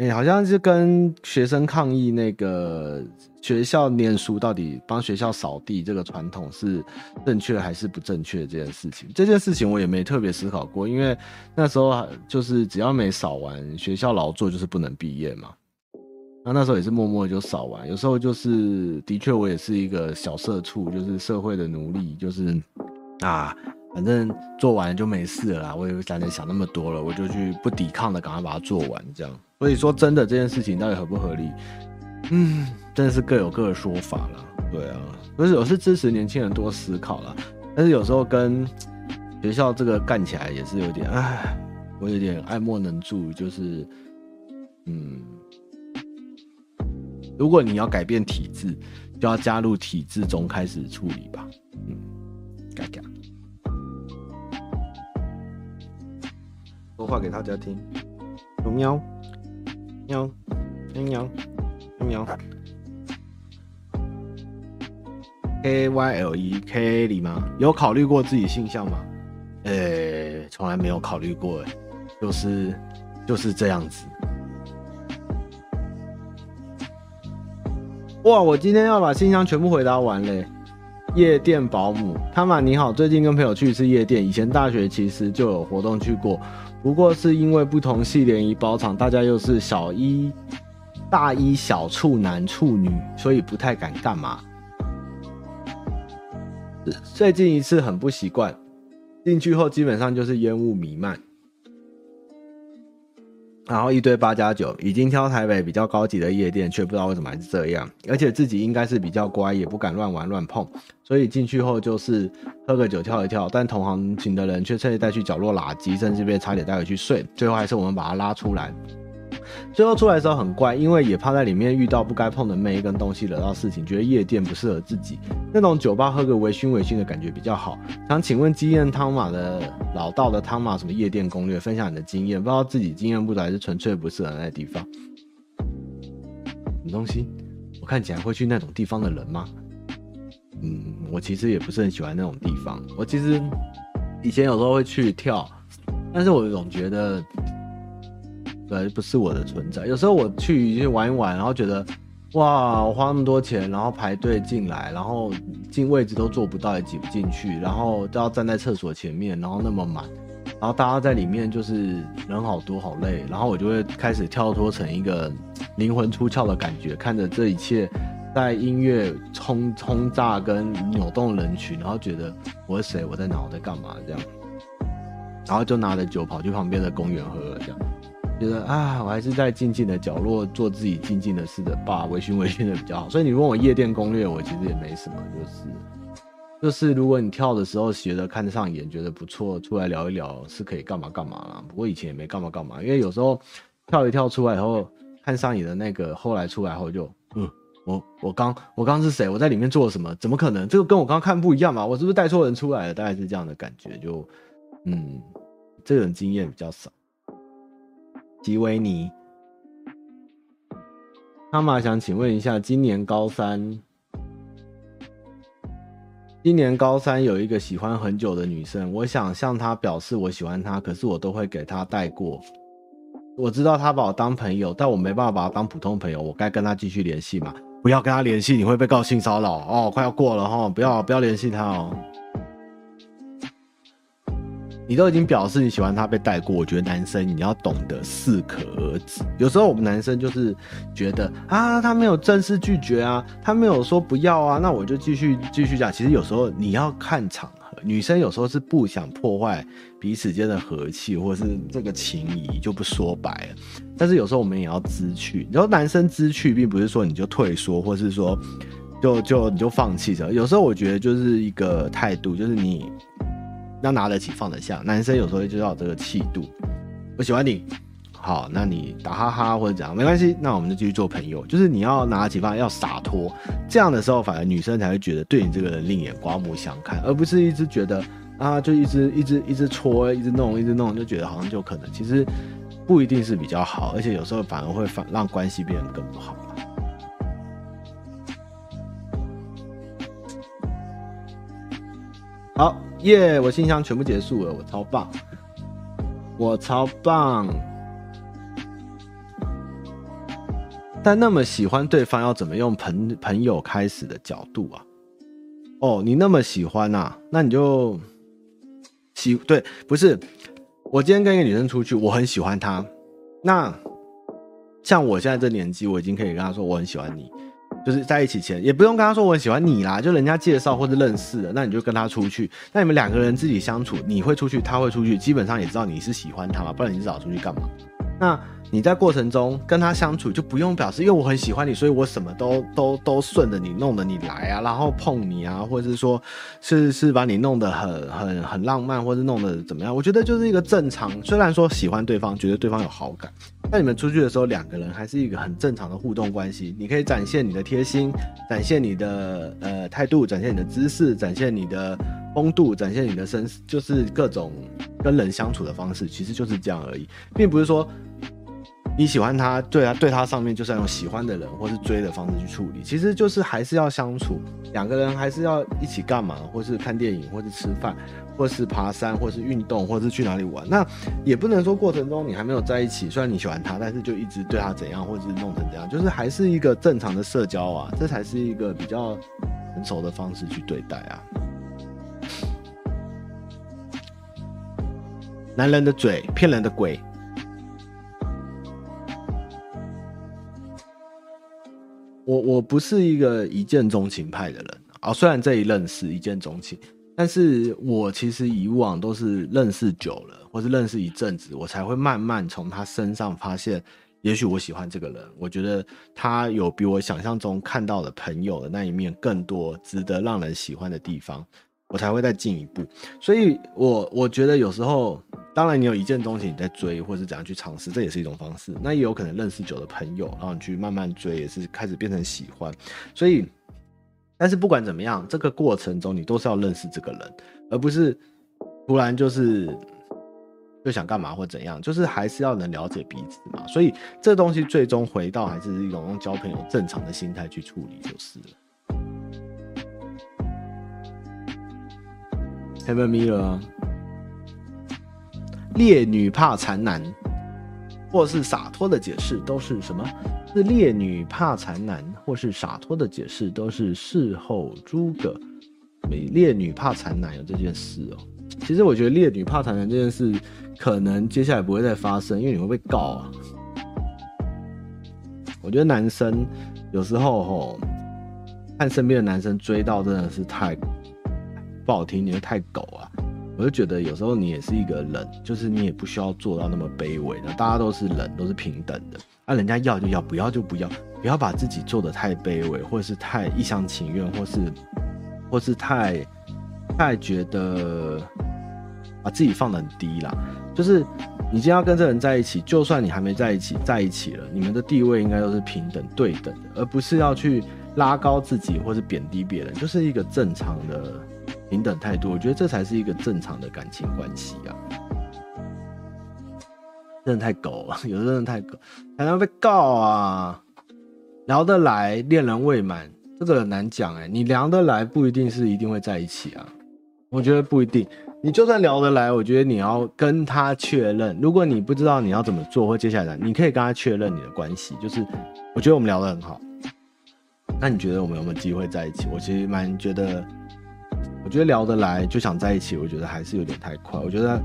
S1: 哎，好像是跟学生抗议那个。学校念书到底帮学校扫地这个传统是正确还是不正确？这件事情，这件事情我也没特别思考过，因为那时候就是只要没扫完，学校劳作就是不能毕业嘛。那那时候也是默默就扫完，有时候就是的确我也是一个小社畜，就是社会的奴隶，就是啊，反正做完就没事了啦，我也懒得想那么多了，我就去不抵抗的赶快把它做完，这样。所以说真的这件事情到底合不合理？嗯。真的是各有各的说法了，对啊，不是我是支持年轻人多思考了，但是有时候跟 [tsk] 学校这个干起来也是有点，唉，我有点爱莫能助，就是，嗯，如果你要改变体制，就要加入体制中开始处理吧，嗯，嘎嘎，说话给大家听，喵，喵，喵，喵。K Y L E K A 里吗？有考虑过自己性向吗？呃、欸，从来没有考虑过，哎，就是就是这样子。哇，我今天要把信箱全部回答完嘞。夜店保姆，汤玛你好，最近跟朋友去一次夜店，以前大学其实就有活动去过，不过是因为不同系联谊包场，大家又是小一、大一小处男处女，所以不太敢干嘛。最近一次很不习惯，进去后基本上就是烟雾弥漫。然后一堆八加九，已经挑台北比较高级的夜店，却不知道为什么还是这样。而且自己应该是比较乖，也不敢乱玩乱碰，所以进去后就是喝个酒跳一跳。但同行情的人却趁机带去角落垃圾，甚至被差点带回去睡。最后还是我们把他拉出来。最后出来的时候很怪，因为也怕在里面遇到不该碰的妹跟东西惹到事情，觉得夜店不适合自己。那种酒吧喝个微醺微醺的感觉比较好。想请问经验汤马的老道的汤马什么夜店攻略，分享你的经验。不知道自己经验不足还是纯粹不适合那地方。什么东西？我看起来会去那种地方的人吗？嗯，我其实也不是很喜欢那种地方。我其实以前有时候会去跳，但是我总觉得。对，不是我的存在。有时候我去去玩一玩，然后觉得，哇，我花那么多钱，然后排队进来，然后进位置都坐不到，也挤不进去，然后都要站在厕所前面，然后那么满，然后大家在里面就是人好多，好累，然后我就会开始跳脱成一个灵魂出窍的感觉，看着这一切在音乐冲轰炸跟扭动人群，然后觉得我是谁，我在哪，我在干嘛这样，然后就拿着酒跑去旁边的公园喝了这样。觉得啊，我还是在静静的角落做自己静静的事的吧，微醺微醺的比较好。所以你问我夜店攻略，我其实也没什么，就是就是如果你跳的时候觉得看得上眼，觉得不错，出来聊一聊是可以干嘛干嘛啦。不过以前也没干嘛干嘛，因为有时候跳一跳出来以后看上眼的那个，后来出来后就嗯，我我刚我刚是谁？我在里面做什么？怎么可能？这个跟我刚刚看不一样嘛？我是不是带错人出来了？大概是这样的感觉，就嗯，这种经验比较少。吉维尼，他妈想请问一下，今年高三，今年高三有一个喜欢很久的女生，我想向她表示我喜欢她，可是我都会给她带过。我知道她把我当朋友，但我没办法把她当普通朋友，我该跟她继续联系吗？不要跟她联系，你会被告性骚扰哦，快要过了哈，不要不要联系她哦。你都已经表示你喜欢他被带过，我觉得男生你要懂得适可而止。有时候我们男生就是觉得啊，他没有正式拒绝啊，他没有说不要啊，那我就继续继续讲。其实有时候你要看场合，女生有时候是不想破坏彼此间的和气，或者是这个情谊就不说白了。但是有时候我们也要知趣，然后男生知趣，并不是说你就退缩，或是说就就你就放弃着。有时候我觉得就是一个态度，就是你。要拿得起放得下，男生有时候就要有这个气度。我喜欢你，好，那你打哈哈或者怎样没关系，那我们就继续做朋友。就是你要拿得起放，要洒脱，这样的时候反而女生才会觉得对你这个人另眼刮目相看，而不是一直觉得啊，就一直一直一直戳，一直弄，一直弄，就觉得好像就可能，其实不一定是比较好，而且有时候反而会反让关系变得更不好。好。耶我信箱全部结束了，我超棒，我超棒。但那么喜欢对方，要怎么用朋朋友开始的角度啊？哦，你那么喜欢啊？那你就喜对，不是？我今天跟一个女生出去，我很喜欢她。那像我现在这年纪，我已经可以跟她说我很喜欢你。就是在一起前，也不用跟他说我很喜欢你啦，就人家介绍或者认识的，那你就跟他出去。那你们两个人自己相处，你会出去，他会出去，基本上也知道你是喜欢他嘛，不然你找出去干嘛？那你在过程中跟他相处，就不用表示，因为我很喜欢你，所以我什么都都都顺着你，弄得你来啊，然后碰你啊，或者是说，是是把你弄得很很很浪漫，或者弄得怎么样？我觉得就是一个正常，虽然说喜欢对方，觉得对方有好感。那你们出去的时候，两个人还是一个很正常的互动关系。你可以展现你的贴心，展现你的呃态度，展现你的姿势，展现你的风度，展现你的身，就是各种跟人相处的方式，其实就是这样而已，并不是说你喜欢他，对啊，对他上面就是要用喜欢的人或是追的方式去处理，其实就是还是要相处，两个人还是要一起干嘛，或是看电影，或是吃饭。或是爬山，或是运动，或是去哪里玩，那也不能说过程中你还没有在一起，虽然你喜欢他，但是就一直对他怎样，或是弄成这样，就是还是一个正常的社交啊，这才是一个比较成熟的方式去对待啊。男人的嘴，骗人的鬼。我我不是一个一见钟情派的人啊，虽然这一任是一见钟情。但是我其实以往都是认识久了，或是认识一阵子，我才会慢慢从他身上发现，也许我喜欢这个人，我觉得他有比我想象中看到的朋友的那一面更多，值得让人喜欢的地方，我才会再进一步。所以我我觉得有时候。当然，你有一见钟情，你在追，或者是怎样去尝试，这也是一种方式。那也有可能认识久的朋友，然后你去慢慢追，也是开始变成喜欢。所以，但是不管怎么样，这个过程中你都是要认识这个人，而不是突然就是就想干嘛或怎样，就是还是要能了解彼此嘛。所以这东西最终回到还是一种用交朋友正常的心态去处理就是了。Have a mirror 烈女怕残男，或是洒脱的解释都是什么？是烈女怕残男，或是洒脱的解释都是事后诸葛。没烈女怕残男有这件事哦。其实我觉得烈女怕残男这件事，可能接下来不会再发生，因为你会被告啊。我觉得男生有时候吼，看身边的男生追到真的是太不好听，你会太狗啊。我就觉得有时候你也是一个人，就是你也不需要做到那么卑微的，大家都是人，都是平等的。那、啊、人家要就要，不要就不要，不要把自己做的太卑微，或是太一厢情愿，或是或是太太觉得把自己放得很低啦。就是你今天要跟这人在一起，就算你还没在一起，在一起了，你们的地位应该都是平等对等的，而不是要去拉高自己或是贬低别人，就是一个正常的。平等态度，我觉得这才是一个正常的感情关系啊！真的太狗了，有的人太狗，还要被告啊！聊得来，恋人未满，这个很难讲哎。你聊得来不一定是一定会在一起啊，我觉得不一定。你就算聊得来，我觉得你要跟他确认。如果你不知道你要怎么做，或接下来你可以跟他确认你的关系。就是我觉得我们聊得很好，那你觉得我们有没有机会在一起？我其实蛮觉得。我觉得聊得来就想在一起，我觉得还是有点太快。我觉得，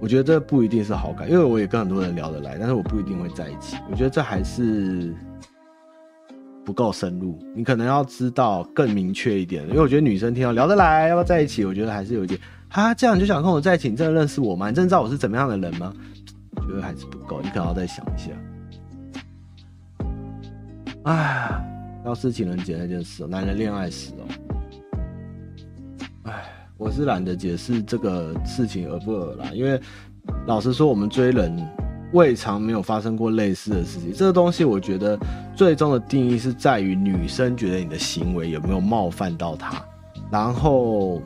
S1: 我觉得这不一定是好感，因为我也跟很多人聊得来，但是我不一定会在一起。我觉得这还是不够深入，你可能要知道更明确一点。因为我觉得女生听到聊得来要不要在一起，我觉得还是有一点，哈，这样你就想跟我在一起？你真的认识我吗？你真的知道我是怎么样的人吗？我觉得还是不够，你可能要再想一下。哎，[laughs] 要是情人节那件事，男人恋爱时哦。[laughs] 我是懒得解释这个事情恶不恶啦，因为老实说，我们追人未尝没有发生过类似的事情。这个东西，我觉得最终的定义是在于女生觉得你的行为有没有冒犯到她，然后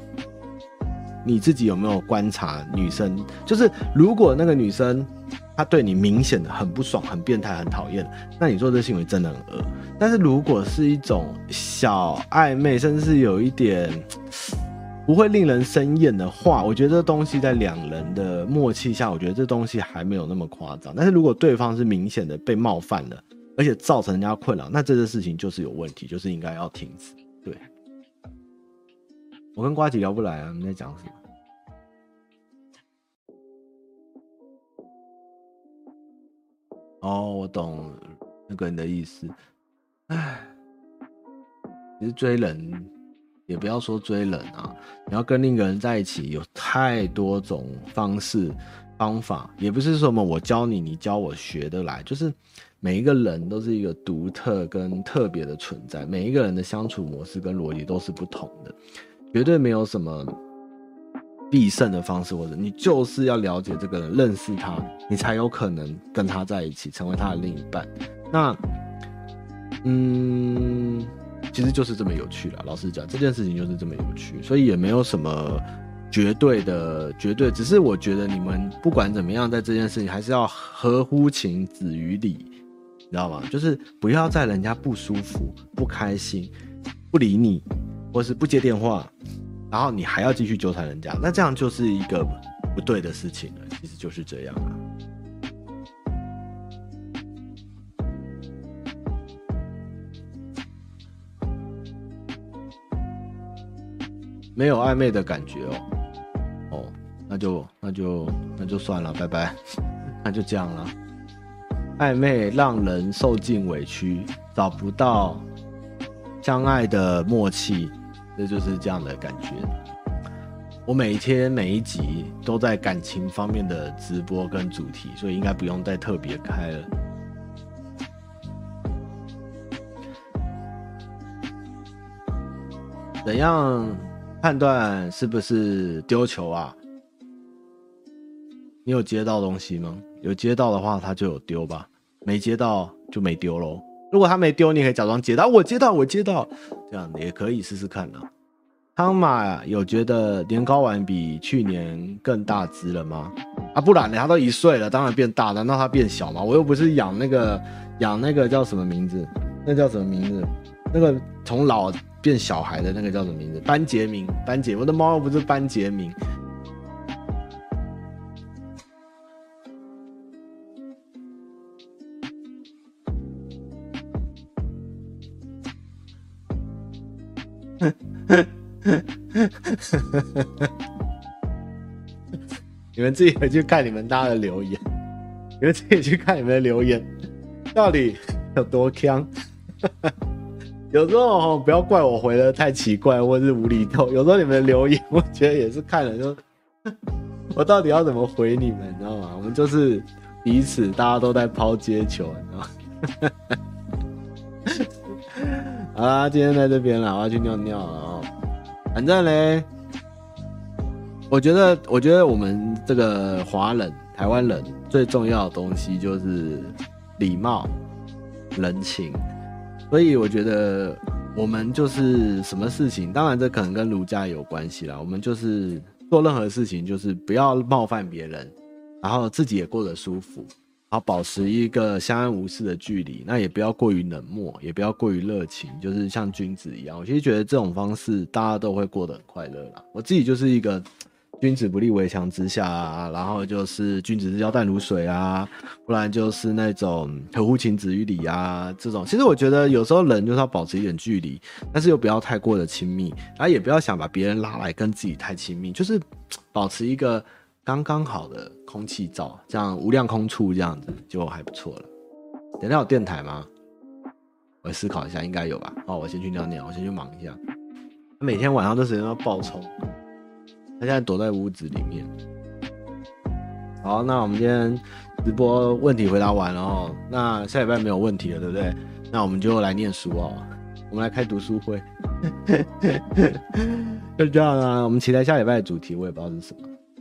S1: 你自己有没有观察女生，就是如果那个女生她对你明显的很不爽、很变态、很讨厌，那你做这行为真的很恶。但是如果是一种小暧昧，甚至是有一点。不会令人生厌的话，我觉得这东西在两人的默契下，我觉得这东西还没有那么夸张。但是如果对方是明显的被冒犯了，而且造成人家困扰，那这个事情就是有问题，就是应该要停止。对，我跟瓜子聊不来啊，你在讲什么？哦，我懂那个人的意思。哎，其实追人。也不要说追人啊，你要跟另一个人在一起，有太多种方式方法，也不是说什么我教你，你教我学得来，就是每一个人都是一个独特跟特别的存在，每一个人的相处模式跟逻辑都是不同的，绝对没有什么必胜的方式，或者你就是要了解这个人，认识他，你才有可能跟他在一起，成为他的另一半。那，嗯。其实就是这么有趣了。老实讲，这件事情就是这么有趣，所以也没有什么绝对的绝对。只是我觉得你们不管怎么样，在这件事情还是要合乎情，止于礼，你知道吗？就是不要在人家不舒服、不开心、不理你，或是不接电话，然后你还要继续纠缠人家，那这样就是一个不对的事情了。其实就是这样啊。没有暧昧的感觉哦，哦，那就那就那就算了，拜拜，[laughs] 那就这样了。暧昧让人受尽委屈，找不到相爱的默契，这就是这样的感觉。我每一天每一集都在感情方面的直播跟主题，所以应该不用再特别开了。怎样判断是不是丢球啊？你有接到东西吗？有接到的话，他就有丢吧；没接到就没丢喽。如果他没丢，你可以假装接到，我接到，我接到，这样也可以试试看啊。汤马有觉得年糕丸比去年更大只了吗？啊，不然呢？他都一岁了，当然变大，难道他变小吗？我又不是养那个养那个叫什么名字？那叫什么名字？那个从老变小孩的那个叫什么名字？班杰明，班杰，我的猫又不是班杰明。[laughs] 你们自己回去看你们大家的留言，[laughs] 你们自己去看你们的留言，到底有多锵？有时候不要怪我回的太奇怪或是无厘头，[laughs] 有时候你们留言，我觉得也是看了就，[laughs] 我到底要怎么回你们，你知道吗？我们就是彼此，大家都在抛接球，你知道吗？[laughs] 好啦，今天在这边了，我要去尿尿了哦。反正嘞，我觉得，我觉得我们这个华人、台湾人最重要的东西就是礼貌、人情。所以我觉得我们就是什么事情，当然这可能跟儒家有关系啦。我们就是做任何事情，就是不要冒犯别人，然后自己也过得舒服。然后保持一个相安无事的距离，那也不要过于冷漠，也不要过于热情，就是像君子一样。我其实觉得这种方式大家都会过得很快乐啦。我自己就是一个君子不立围墙之下啊，然后就是君子之交淡如水啊，不然就是那种合乎情止于理啊这种。其实我觉得有时候人就是要保持一点距离，但是又不要太过的亲密，然后也不要想把别人拉来跟自己太亲密，就是保持一个。刚刚好的空气罩，这样无量空处，这样子就还不错了。等下有电台吗？我思考一下，应该有吧。哦，我先去尿尿，我先去忙一下。每天晚上这时间要爆冲，他现在躲在屋子里面。好，那我们今天直播问题回答完了哦。那下礼拜没有问题了，对不对？那我们就来念书哦。我们来开读书会，[laughs] 就这样啊。我们期待下礼拜的主题，我也不知道是什么。